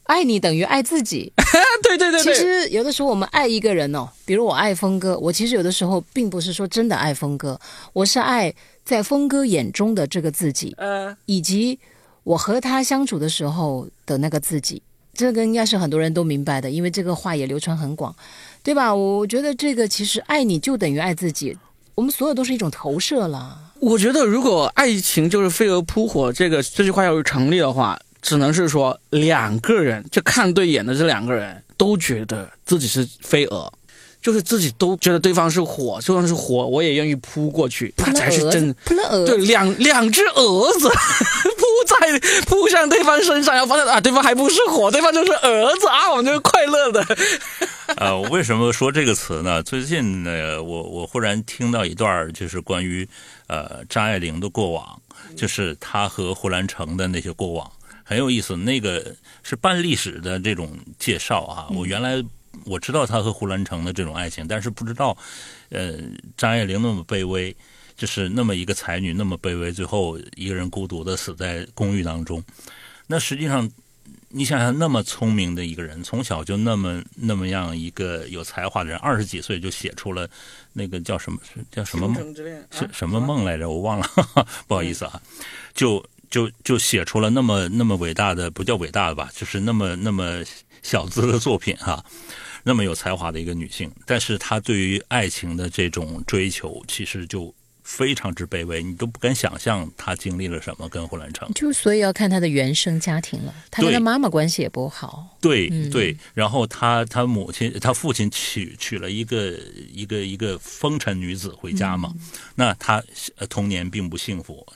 爱你等于爱自己》。*laughs* 对对对。其实有的时候我们爱一个人哦，比如我爱峰哥，我其实有的时候并不是说真的爱峰哥，我是爱。在峰哥眼中的这个自己，呃，以及我和他相处的时候的那个自己，这个应该是很多人都明白的，因为这个话也流传很广，对吧？我觉得这个其实爱你就等于爱自己，我们所有都是一种投射了。我觉得如果爱情就是飞蛾扑火这个这句话要是成立的话，只能是说两个人就看对眼的这两个人都觉得自己是飞蛾。就是自己都觉得对方是火，就算是火，我也愿意扑过去，那才是真。扑了蛾，对，两两只蛾子 *laughs* 扑在扑向对方身上，然后发现啊，对方还不是火，对方就是蛾子啊，我们就是快乐的。*laughs* 呃，为什么说这个词呢？最近呢，我我忽然听到一段，就是关于呃张爱玲的过往，就是她和胡兰成的那些过往，很有意思。那个是半历史的这种介绍啊，我原来。我知道他和胡兰成的这种爱情，但是不知道，呃，张爱玲那么卑微，就是那么一个才女那么卑微，最后一个人孤独的死在公寓当中。那实际上，你想想，那么聪明的一个人，从小就那么那么样一个有才华的人，二十几岁就写出了那个叫什么叫什么梦，是什么梦来着？我忘了，*laughs* 不好意思啊，就就就写出了那么那么伟大的，不叫伟大的吧，就是那么那么小资的作品哈。那么有才华的一个女性，但是她对于爱情的这种追求，其实就非常之卑微，你都不敢想象她经历了什么。跟胡兰成，就所以要看她的原生家庭了，她跟她妈妈关系也不好。对对，然后她她母亲她父亲娶娶了一个一个一个风尘女子回家嘛，那她童年并不幸福。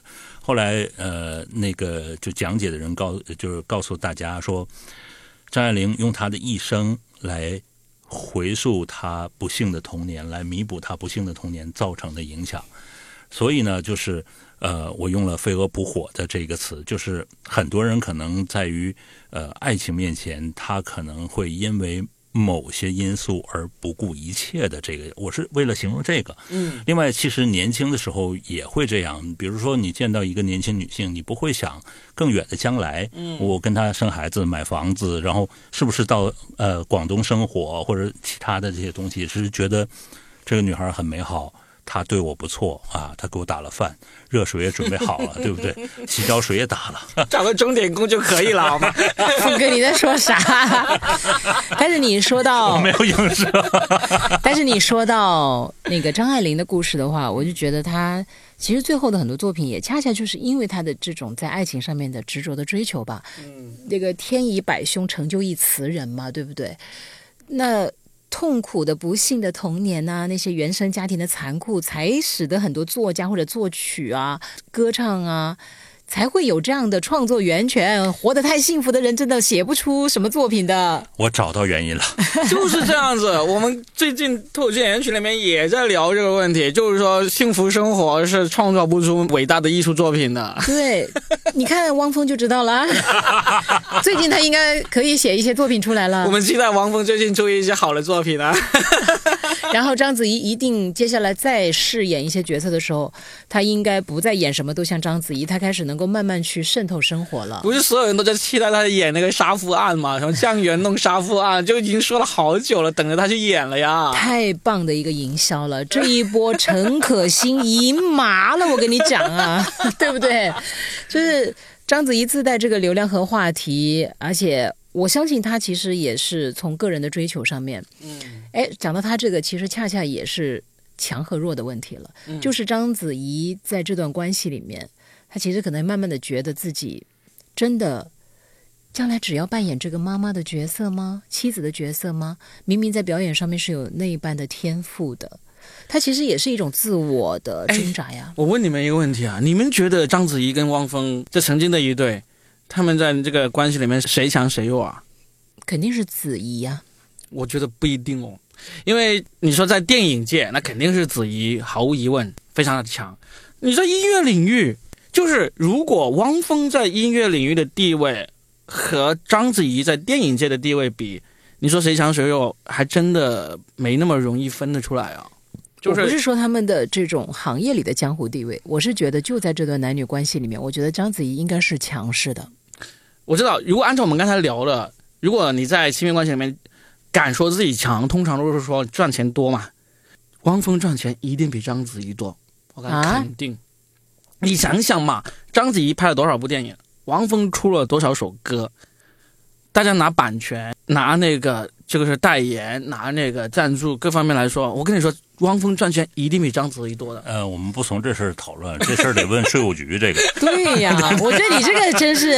后来呃，那个就讲解的人告就是告诉大家说，张爱玲用她的一生来。回溯她不幸的童年，来弥补她不幸的童年造成的影响。所以呢，就是呃，我用了“飞蛾扑火”的这个词，就是很多人可能在于呃爱情面前，他可能会因为。某些因素而不顾一切的这个，我是为了形容这个。嗯，另外，其实年轻的时候也会这样。比如说，你见到一个年轻女性，你不会想更远的将来。嗯，我跟她生孩子、买房子，然后是不是到呃广东生活或者其他的这些东西，是觉得这个女孩很美好。他对我不错啊，他给我打了饭，热水也准备好了，*laughs* 对不对？洗脚水也打了，*laughs* 找个钟点工就可以了，好吗？富哥，你在说啥？*laughs* 但是你说到没有影视，但是你说到那个张爱玲的故事的话，我就觉得她其实最后的很多作品也恰恰就是因为她的这种在爱情上面的执着的追求吧。嗯，那个天以百凶成就一词人嘛，对不对？那。痛苦的、不幸的童年呐，那些原生家庭的残酷，才使得很多作家或者作曲啊、歌唱啊。才会有这样的创作源泉。活得太幸福的人，真的写不出什么作品的。我找到原因了，*laughs* 就是这样子。我们最近脱口秀演员群里面也在聊这个问题，就是说幸福生活是创造不出伟大的艺术作品的。对，你看汪峰就知道了。*laughs* 最近他应该可以写一些作品出来了。我们期待汪峰最近出一些好的作品啊。*laughs* 然后章子怡一定接下来再饰演一些角色的时候，她应该不再演什么都像章子怡，她开始能够。慢慢去渗透生活了，不是所有人都在期待他演那个杀夫案嘛？什么酱园弄杀夫案，就已经说了好久了，等着他去演了呀！太棒的一个营销了，这一波陈可辛赢麻了，我跟你讲啊，*laughs* 对不对？就是章子怡自带这个流量和话题，而且我相信她其实也是从个人的追求上面，嗯，哎，讲到她这个，其实恰恰也是强和弱的问题了，就是章子怡在这段关系里面。他其实可能慢慢的觉得自己真的将来只要扮演这个妈妈的角色吗？妻子的角色吗？明明在表演上面是有那一般的天赋的，他其实也是一种自我的挣扎呀。我问你们一个问题啊，你们觉得章子怡跟汪峰这曾经的一对，他们在这个关系里面谁强谁弱啊？肯定是子怡呀。我觉得不一定哦，因为你说在电影界，那肯定是子怡，毫无疑问非常的强。你说音乐领域。就是如果汪峰在音乐领域的地位和章子怡在电影界的地位比，你说谁强谁弱，还真的没那么容易分得出来啊。我不是说他们的这种行业里的江湖地位，我是觉得就在这段男女关系里面，我觉得章子怡应该是强势的。我知道，如果按照我们刚才聊的，如果你在亲密关系里面敢说自己强，通常都是说赚钱多嘛。汪峰赚钱一定比章子怡多，我敢肯定。你想想嘛，章子怡拍了多少部电影，王峰出了多少首歌，大家拿版权、拿那个这个是代言、拿那个赞助各方面来说，我跟你说，汪峰赚钱一定比章子怡多的。呃，我们不从这事儿讨论，这事儿得问税务局。这个 *laughs* 对呀，*laughs* 我觉得你这个真是，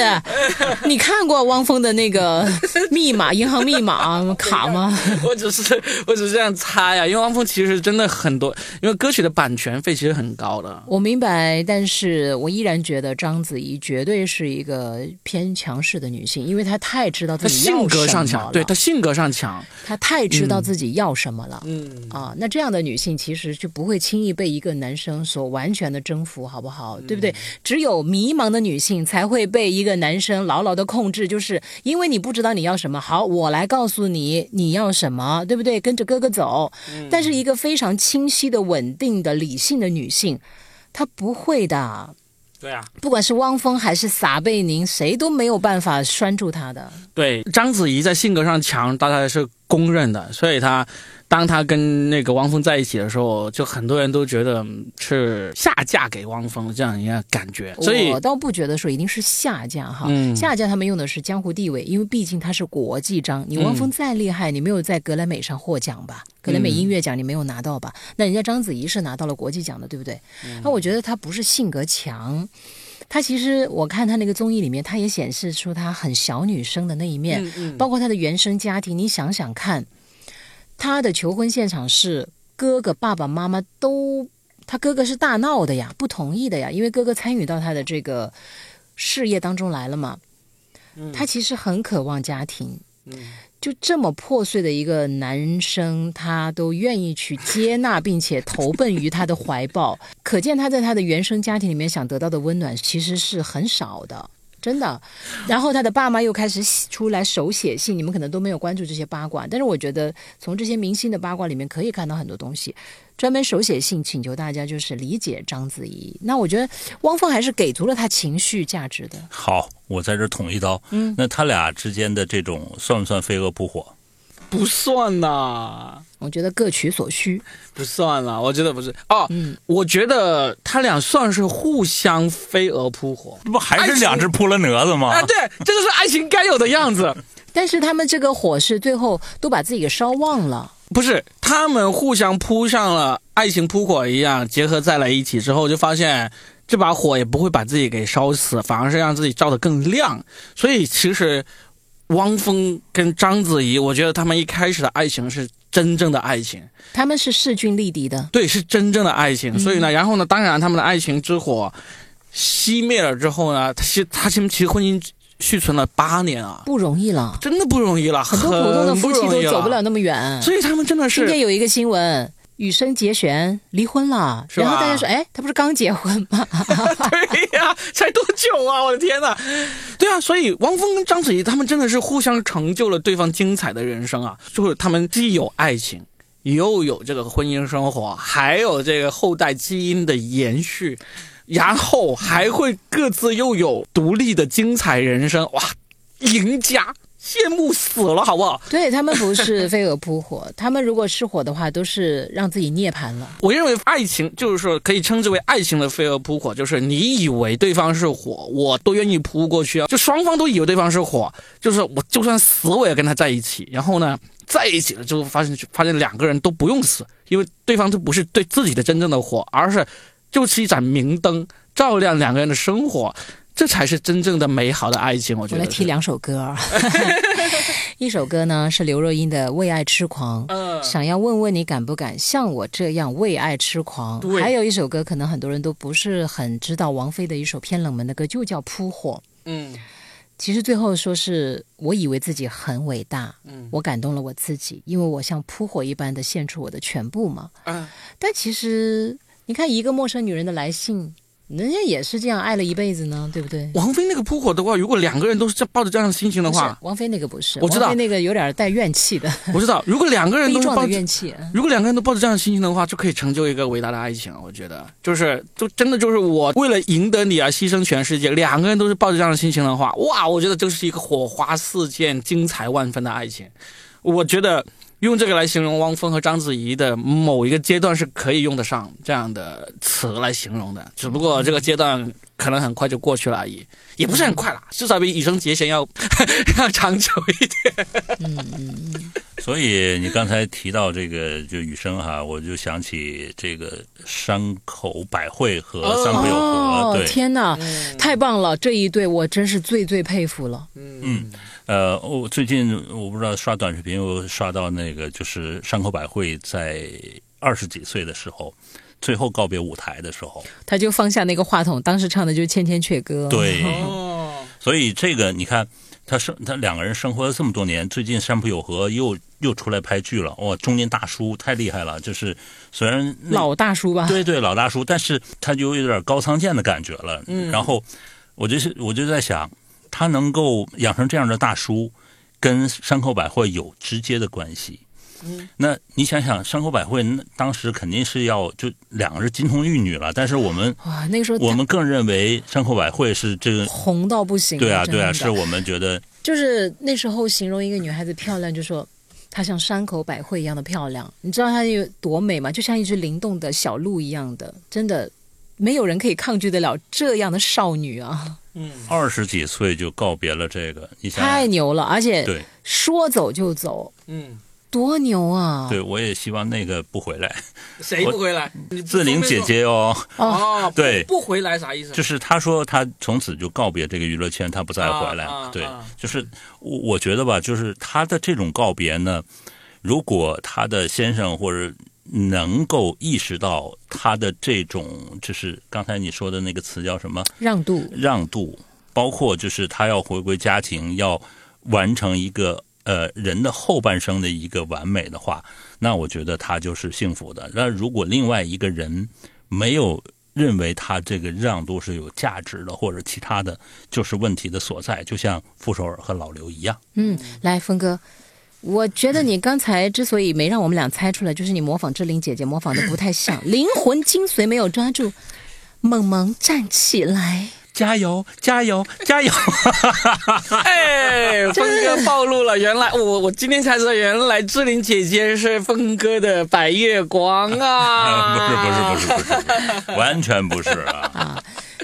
你看过汪峰的那个 *laughs* 密码、银行密码卡吗？我只是我只是这样猜呀，因为汪峰其实真的很多，因为歌曲的版权费其实很高的。我明白，但是我依然觉得章子怡绝对是一个偏强势的女性，因为她太知道她自己要性格上强，了对她性格上强，她太知道自己要什么了。嗯，啊，那这样的女性其实就不会轻易被一个男生所完全的征服，好不好？对不对？只有迷茫的女性才会被一个男生牢牢的控制，就是因为你不知道你要什么，好，我来告诉你你要什么，对不对？跟着哥哥走。但是一个非常清晰的、稳定的、理性的女性，她不会的。对啊，不管是汪峰还是撒贝宁，谁都没有办法拴住她的。对，章子怡在性格上强，大概是公认的，所以他当他跟那个汪峰在一起的时候，就很多人都觉得嗯是下嫁给汪峰这样一个感觉，所以我倒不觉得说一定是下嫁哈，嗯下嫁他们用的是江湖地位，因为毕竟他是国际章。你汪峰再厉害，你没有在格莱美上获奖吧？格莱美音乐奖你没有拿到吧？那人家章子怡是拿到了国际奖的，对不对？那我觉得他不是性格强。他其实，我看他那个综艺里面，他也显示出他很小女生的那一面，嗯嗯包括他的原生家庭。你想想看，他的求婚现场是哥哥、爸爸妈妈都，他哥哥是大闹的呀，不同意的呀，因为哥哥参与到他的这个事业当中来了嘛。他其实很渴望家庭，就这么破碎的一个男生，他都愿意去接纳，并且投奔于他的怀抱，可见他在他的原生家庭里面想得到的温暖其实是很少的。真的，然后他的爸妈又开始写出来手写信，你们可能都没有关注这些八卦，但是我觉得从这些明星的八卦里面可以看到很多东西。专门手写信请求大家就是理解章子怡，那我觉得汪峰还是给足了他情绪价值的。好，我在这捅一刀。嗯，那他俩之间的这种算不算飞蛾扑火？不算呐，我觉得各取所需。不算了，我觉得不是哦。嗯，我觉得他俩算是互相飞蛾扑火这不还是两只扑了蛾子吗？啊，对，这就是爱情该有的样子。*laughs* 但是他们这个火是最后都把自己给烧旺了。不是，他们互相扑上了爱情扑火一样，结合在了一起之后，就发现这把火也不会把自己给烧死，反而是让自己照得更亮。所以其实汪峰跟章子怡，我觉得他们一开始的爱情是真正的爱情，他们是势均力敌的。对，是真正的爱情。所以呢，然后呢，当然他们的爱情之火熄灭了之后呢，他其他其实其实婚姻续存了八年啊，不容易了，真的不容易了，很多普通的夫妻都走不了。那么远。所以他们真的是今天有一个新闻，羽生结弦离婚了，然后大家说，哎，他不是刚结婚吗？*laughs* 对呀，才多久啊！我的天呐，对啊，所以汪峰跟章子怡他们真的是互相成就了对方精彩的人生啊！就是他们既有爱情，又有这个婚姻生活，还有这个后代基因的延续，然后还会各自又有独立的精彩人生，哇，赢家！羡慕死了，好不好？对他们不是飞蛾扑火，*laughs* 他们如果是火的话，都是让自己涅槃了。我认为爱情就是说可以称之为爱情的飞蛾扑火，就是你以为对方是火，我都愿意扑过去啊，就双方都以为对方是火，就是我就算死我也跟他在一起。然后呢，在一起了之后发现发现两个人都不用死，因为对方都不是对自己的真正的火，而是就是一盏明灯，照亮两个人的生活。这才是真正的美好的爱情，我觉得。我来提两首歌儿，*laughs* 一首歌呢是刘若英的《为爱痴狂》，嗯想要问问你敢不敢像我这样为爱痴狂。对还有一首歌，可能很多人都不是很知道，王菲的一首偏冷门的歌，就叫《扑火》。嗯其实最后说是我以为自己很伟大，嗯我感动了我自己，因为我像扑火一般的献出我的全部嘛。啊，但其实你看一个陌生女人的来信，人家也是这样爱了一辈子呢，对不对？王菲那个扑火的话，如果两个人都是这抱着这样的心情的话，王菲那个不是，我知道王菲那个有点带怨气的，我知道，如果两个人 *laughs* 都是抱着怨气。如果两个人都抱着这样的心情的话，就可以成就一个伟大的爱情。我觉得，就是，就真的就是我为了赢得你而牺牲全世界。两个人都是抱着这样的心情的话，哇，我觉得这是一个火花四溅、精彩万分的爱情。我觉得用这个来形容汪峰和章子怡的某一个阶段是可以用得上这样的词来形容的，只不过这个阶段可能很快就过去了而已，也不是很快啦，至少比羽生结弦要 *laughs* 要长久一点。所以你刚才提到这个就雨生哈，我就想起这个山口百惠和三浦友和，哦，对，天哪，太棒了！这一对我真是最最佩服了。嗯，呃，我最近我不知道刷短视频，我刷到那个就是山口百惠在二十几岁的时候，最后告别舞台的时候，他就放下那个话筒，当时唱的就是《千千阙歌》。对，哦，所以这个你看，他生他两个人生活了这么多年，最近山浦友和又又出来拍剧了，哇，中年大叔太厉害了，就是虽然老大叔吧？对对老大叔，但是他就有点高仓健的感觉了。嗯然后我就是我就在想，他能够养成这样的大叔，跟山口百惠有直接的关系。嗯，那你想想，山口百惠那当时肯定是要就两个是金童玉女了，但是我们哇，那个时候我们更认为山口百惠是这个，红到不行。对啊对啊，是我们觉得就是那时候形容一个女孩子漂亮，就说她像山口百惠一样的漂亮。你知道她有多美吗？就像一只灵动的小鹿一样的，真的没有人可以抗拒得了这样的少女啊！嗯，二十几岁就告别了这个，你想想，太牛了，而且对说走就走，嗯，多牛啊！对，我也希望那个不回来，谁不回来？*laughs* 志玲姐姐哦，哦，对不回来啥意思？就是她说她从此就告别这个娱乐圈，她不再回来。对啊啊啊，就是我我觉得吧，就是她的这种告别呢，如果她的先生或者能够意识到她的这种，就是刚才你说的那个词叫什么让渡，让渡，包括就是她要回归家庭，要完成一个呃人的后半生的一个完美的话，那我觉得他就是幸福的。那如果另外一个人没有认为他这个让渡是有价值的，或者其他的就是问题的所在，就像傅首尔和老刘一样。嗯，来，峰哥。我觉得你刚才之所以没让我们俩猜出来，就是你模仿志玲姐姐模仿的不太像，灵魂精髓没有抓住。猛猛站起来，加油，加油，加油！*laughs* 哎，*laughs* 峰哥暴露了，原来我我今天才知道，原来志玲姐姐是峰哥的白月光啊！*laughs* 不是不是不是不是，完全不是啊！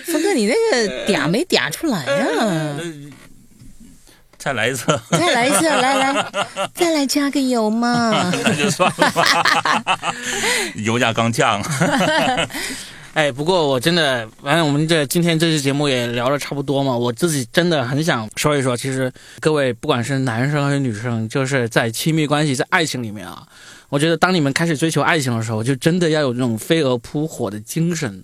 峰哥你那个嗲没嗲出来啊？再来一次，再来一次，来来，再来加个油嘛。那就算了吧。油价刚降，哎，不过我真的，反正我们这今天这期节目也聊的差不多嘛，我自己真的很想说一说，其实各位不管是男生还是女生，就是在亲密关系、在爱情里面啊，我觉得当你们开始追求爱情的时候，就真的要有这种飞蛾扑火的精神。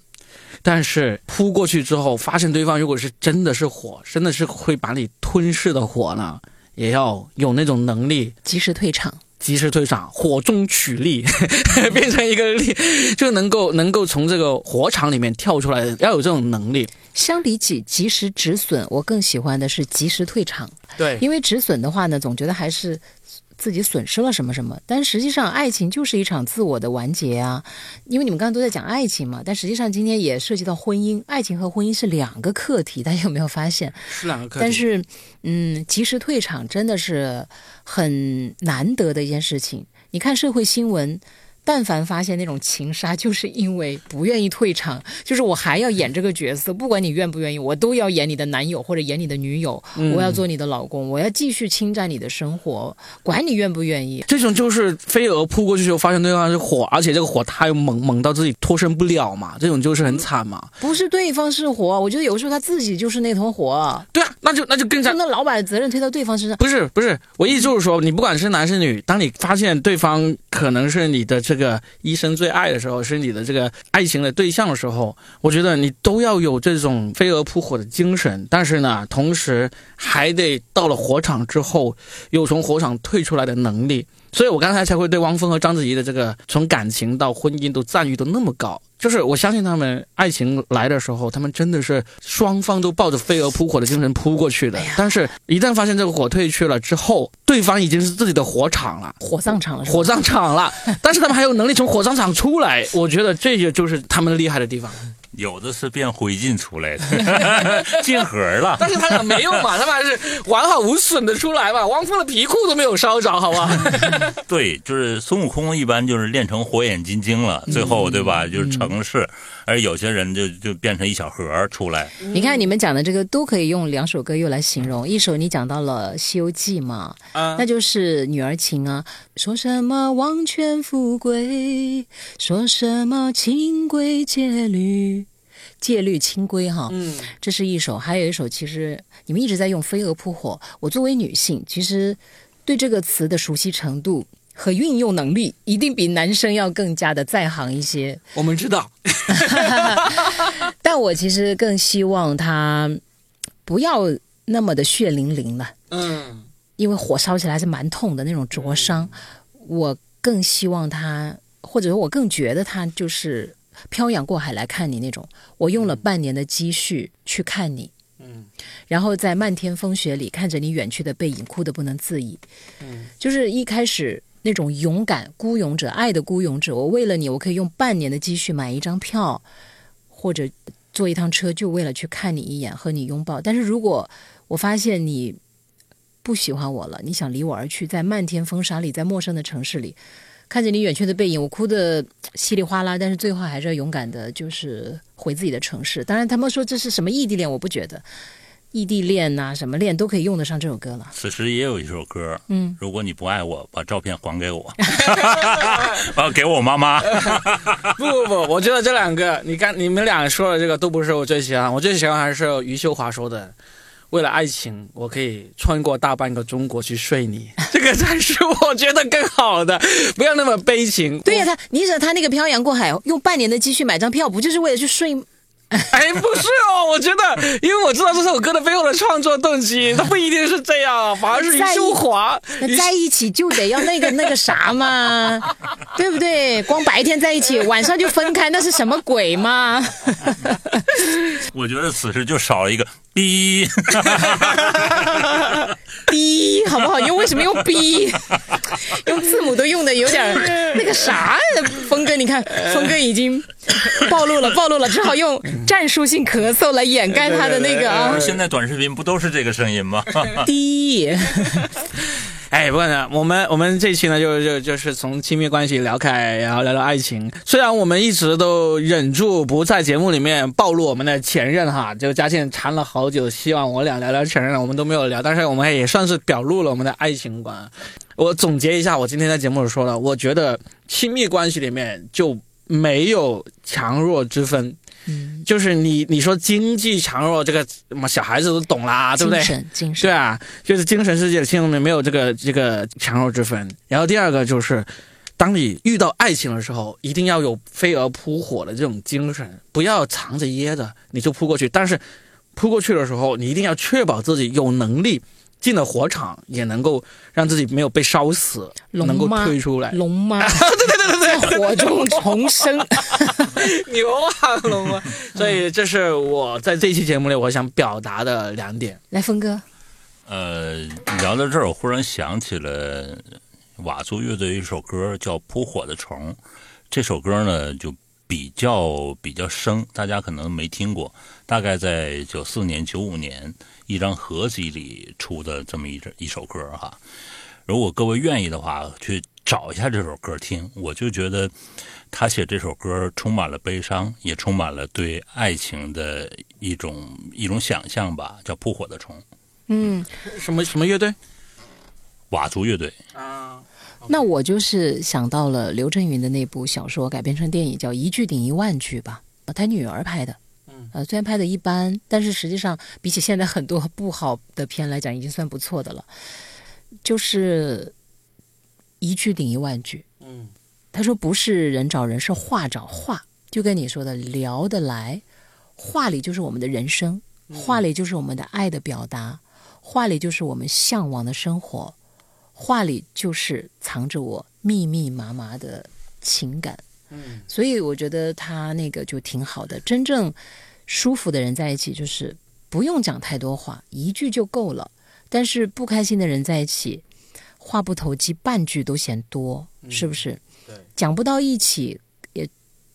但是扑过去之后，发现对方如果是真的是火，真的是会把你吞噬的火呢，也要有那种能力及时退场。及时退场，火中取栗，*laughs* 变成一个栗，*laughs* 就能够能够从这个火场里面跳出来，要有这种能力。相比起及时止损，我更喜欢的是及时退场，对，因为止损的话呢，总觉得还是自己损失了什么什么。但实际上，爱情就是一场自我的完结啊。因为你们刚刚都在讲爱情嘛，但实际上今天也涉及到婚姻，爱情和婚姻是两个课题，大家有没有发现？是两个课题。但是，嗯，及时退场真的是很难得的一件事情。你看社会新闻。但凡发现那种情杀，就是因为不愿意退场，就是我还要演这个角色，不管你愿不愿意，我都要演你的男友或者演你的女友，嗯我要做你的老公，我要继续侵占你的生活，管你愿不愿意。这种就是飞蛾扑过去之后，发现对方是火，而且这个火他又猛猛到自己脱身不了嘛，这种就是很惨嘛。不是对方是火，我觉得有时候他自己就是那团火，对啊，那就那就更加真的老把责任推到对方身上。不是不是，我意思就是说，你不管是男是女，当你发现对方可能是你的这这个医生最爱的时候，是你的这个爱情的对象的时候，我觉得你都要有这种飞蛾扑火的精神，但是呢，同时还得到了火场之后，有从火场退出来的能力。所以我刚才才会对汪峰和章子怡的这个从感情到婚姻都赞誉都那么高，就是我相信他们爱情来的时候，他们真的是双方都抱着飞蛾扑火的精神扑过去的。但是，一旦发现这个火退去了之后，对方已经是自己的火场了。火葬场了，火葬场了，但是他们还有能力从火葬场出来，我觉得这个就是他们厉害的地方。有的是变灰烬出来的，*laughs* 进盒了。但是他俩没有嘛，他们还是完好无损的出来嘛。汪峰的皮裤都没有烧着，好吧？*laughs* 对，就是孙悟空一般就是练成火眼金睛了，最后对吧？就是成事，而有些人就就变成一小盒出来。你看你们讲的这个都可以用两首歌又来形容，一首你讲到了《西游记》嘛，啊那就是女儿情啊。说什么王权富贵，说什么清规戒律，戒律清规哈。嗯，这是一首，还有一首，其实你们一直在用“飞蛾扑火”。我作为女性，其实对这个词的熟悉程度和运用能力，一定比男生要更加的在行一些。我们知道，*laughs* 但我其实更希望他不要那么的血淋淋了，嗯因为火烧起来是蛮痛的那种灼伤。我更希望他，或者说我更觉得他就是漂洋过海来看你那种。我用了半年的积蓄去看你，嗯然后在漫天风雪里看着你远去的背影，哭得不能自已。嗯，就是一开始那种勇敢孤勇者，爱的孤勇者，我为了你，我可以用半年的积蓄买一张票，或者坐一趟车，就为了去看你一眼，和你拥抱。但是如果我发现你不喜欢我了，你想离我而去，在漫天风沙里，在陌生的城市里。看着你远去的背影，我哭得稀里哗啦，但是最后还是要勇敢的，就是回自己的城市。当然，他们说这是什么异地恋，我不觉得，异地恋呐、什么恋都可以用得上这首歌了。此时也有一首歌，嗯，如果你不爱我，把照片还给我，*laughs* *laughs* 啊，给我妈妈。*laughs* 不不不，我觉得这两个，你看你们俩说的这个都不是我最喜欢，我最喜欢还是余秀华说的。为了爱情，我可以穿过大半个中国去睡你，*laughs* 这个才是我觉得更好的，*laughs* 不要那么悲情。对呀、他你想他那个漂洋过海，用半年的积蓄买张票，不就是为了去睡？*laughs* 哎，不是哦，我觉得，因为我知道这首歌的背后的创作动机，它不一定是这样，反而是余秀华。那在一起就得要那个那个啥嘛，对不对？光白天在一起，晚上就分开，那是什么鬼嘛？我觉得此时就少了一个逼，*laughs* 逼好不好？用为什么用逼？用字母都用的有点 *laughs* 那个啥。峰哥，你看，峰哥已经暴露了，暴露了，只好用战术性咳嗽来掩盖他的那个啊现在短视频不都是这个声音吗？*laughs* 低。哎，不管呢，我们我们这期呢，就就就是从亲密关系聊开，然后聊聊爱情。虽然我们一直都忍住不在节目里面暴露我们的前任哈，就佳倩缠了好久，希望我俩聊聊前任，我们都没有聊，但是我们也算是表露了我们的爱情观。我总结一下，我今天在节目里说了，我觉得亲密关系里面就没有强弱之分。嗯，就是你你说经济强弱这个，么小孩子都懂啦，对不对精？神，精神。对啊，就是精神世界的心里面没有这个这个强弱之分。然后第二个就是，当你遇到爱情的时候，一定要有飞蛾扑火的这种精神，不要藏着掖着你就扑过去。但是扑过去的时候，你一定要确保自己有能力进了火场，也能够让自己没有被烧死，龙能够妈退出来。龙妈，*laughs* 对对对对对，火中重生。*laughs* 牛啊龙啊！所以这是我在这期节目里我想表达的两点。来，峰哥，呃，聊到这儿，我忽然想起了佤族乐队一首歌叫《扑火的虫》，这首歌呢就比较比较生，大家可能没听过，大概在九四年、九五年一张合集里出的这么一一首歌哈。如果各位愿意的话，去找一下这首歌听，我就觉得他写这首歌充满了悲伤，也充满了对爱情的一种一种想象吧，叫《扑火的虫》。嗯，什么什么乐队佤族乐队，啊？那我就是想到了刘震云的那部小说改编成电影，叫《一句顶一万句》吧，他女儿拍的。嗯，呃，虽然拍的一般，但是实际上比起现在很多不好的片来讲，已经算不错的了。就是一句顶一万句。嗯他说不是人找人，是话找话，就跟你说的聊得来，话里就是我们的人生，话里就是我们的爱的表达，话里就是我们向往的生活，话里就是藏着我密密麻麻的情感。嗯所以我觉得他那个就挺好的。真正舒服的人在一起，就是不用讲太多话，一句就够了。但是不开心的人在一起，话不投机，半句都嫌多，是不是？对，讲不到一起，也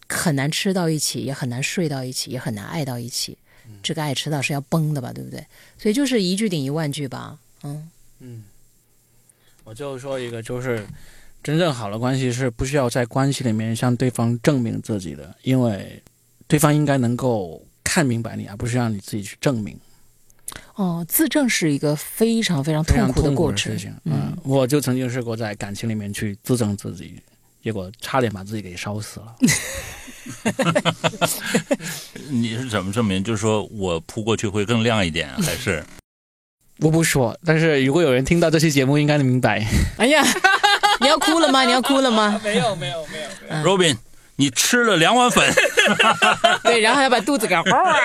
很难吃到一起，也很难睡到一起，也很难爱到一起。这个爱迟早是要崩的吧，对不对？所以就是一句顶一万句吧，嗯。嗯，我就说一个，就是真正好的关系是不需要在关系里面向对方证明自己的，因为对方应该能够看明白你，而不是让你自己去证明。哦，自证是一个非常非常痛苦的过程事。情。嗯，我就曾经试过在感情里面去自证自己，结果差点把自己给烧死了。*laughs* 你是怎么证明？就是说我扑过去会更亮一点，还是 *laughs* 我不说，但是如果有人听到这期节目，应该能明白。哎呀，你要哭了吗？你要哭了吗？*laughs* 没有，没有，没有。嗯 Robin？你吃了两碗粉，*laughs* 对，然后还要把肚子给 *laughs* 哇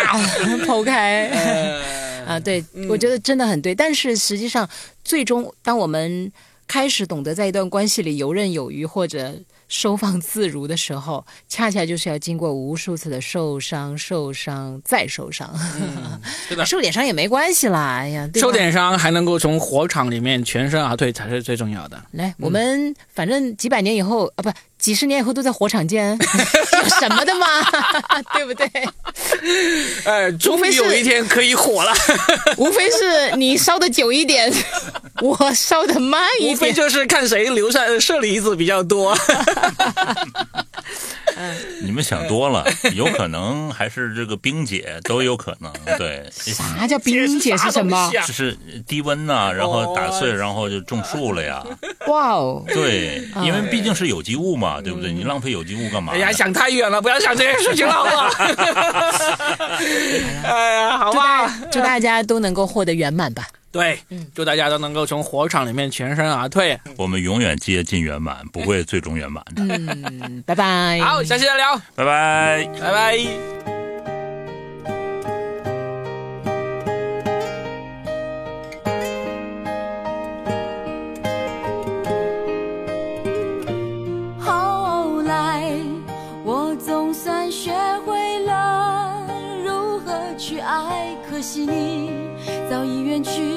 剖开。呃啊，对，我觉得真的很对。但是实际上，最终当我们开始懂得在一段关系里游刃有余或者收放自如的时候，恰恰就是要经过无数次的受伤、受伤再受伤。是的受点伤也没关系啦，哎呀，受点伤还能够从火场里面全身而退，才是最重要的。来，我们反正几百年以后啊，不，几十年以后都在火场见，*laughs* 有什么的嘛，*laughs* 对不对？呃，终于有一天可以火了，*laughs* 无非是你烧的久一点，我烧的慢一点无非。就是看谁留下舍离子比较多。你们想多了，有可能还是这个冰姐都有可能。*laughs* 对，啥叫冰姐是什么？啊就是低温呐、然后打碎，然后就种树了呀。哇哦！对，因为毕竟是有机物嘛，对不对？你浪费有机物干嘛？哎呀，想太远了，不要想这些事情了，好不好？*laughs* 哎呀，好吧。祝大家都能够获得圆满吧。对，祝大家都能够从火场里面全身而退。我们永远接近圆满，不会最终圆满的。嗯，拜拜。*laughs* 好，下期再聊，拜拜。拜拜。后来，我总算学会了如何去爱，可惜你早已远去，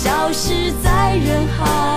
消失在人海。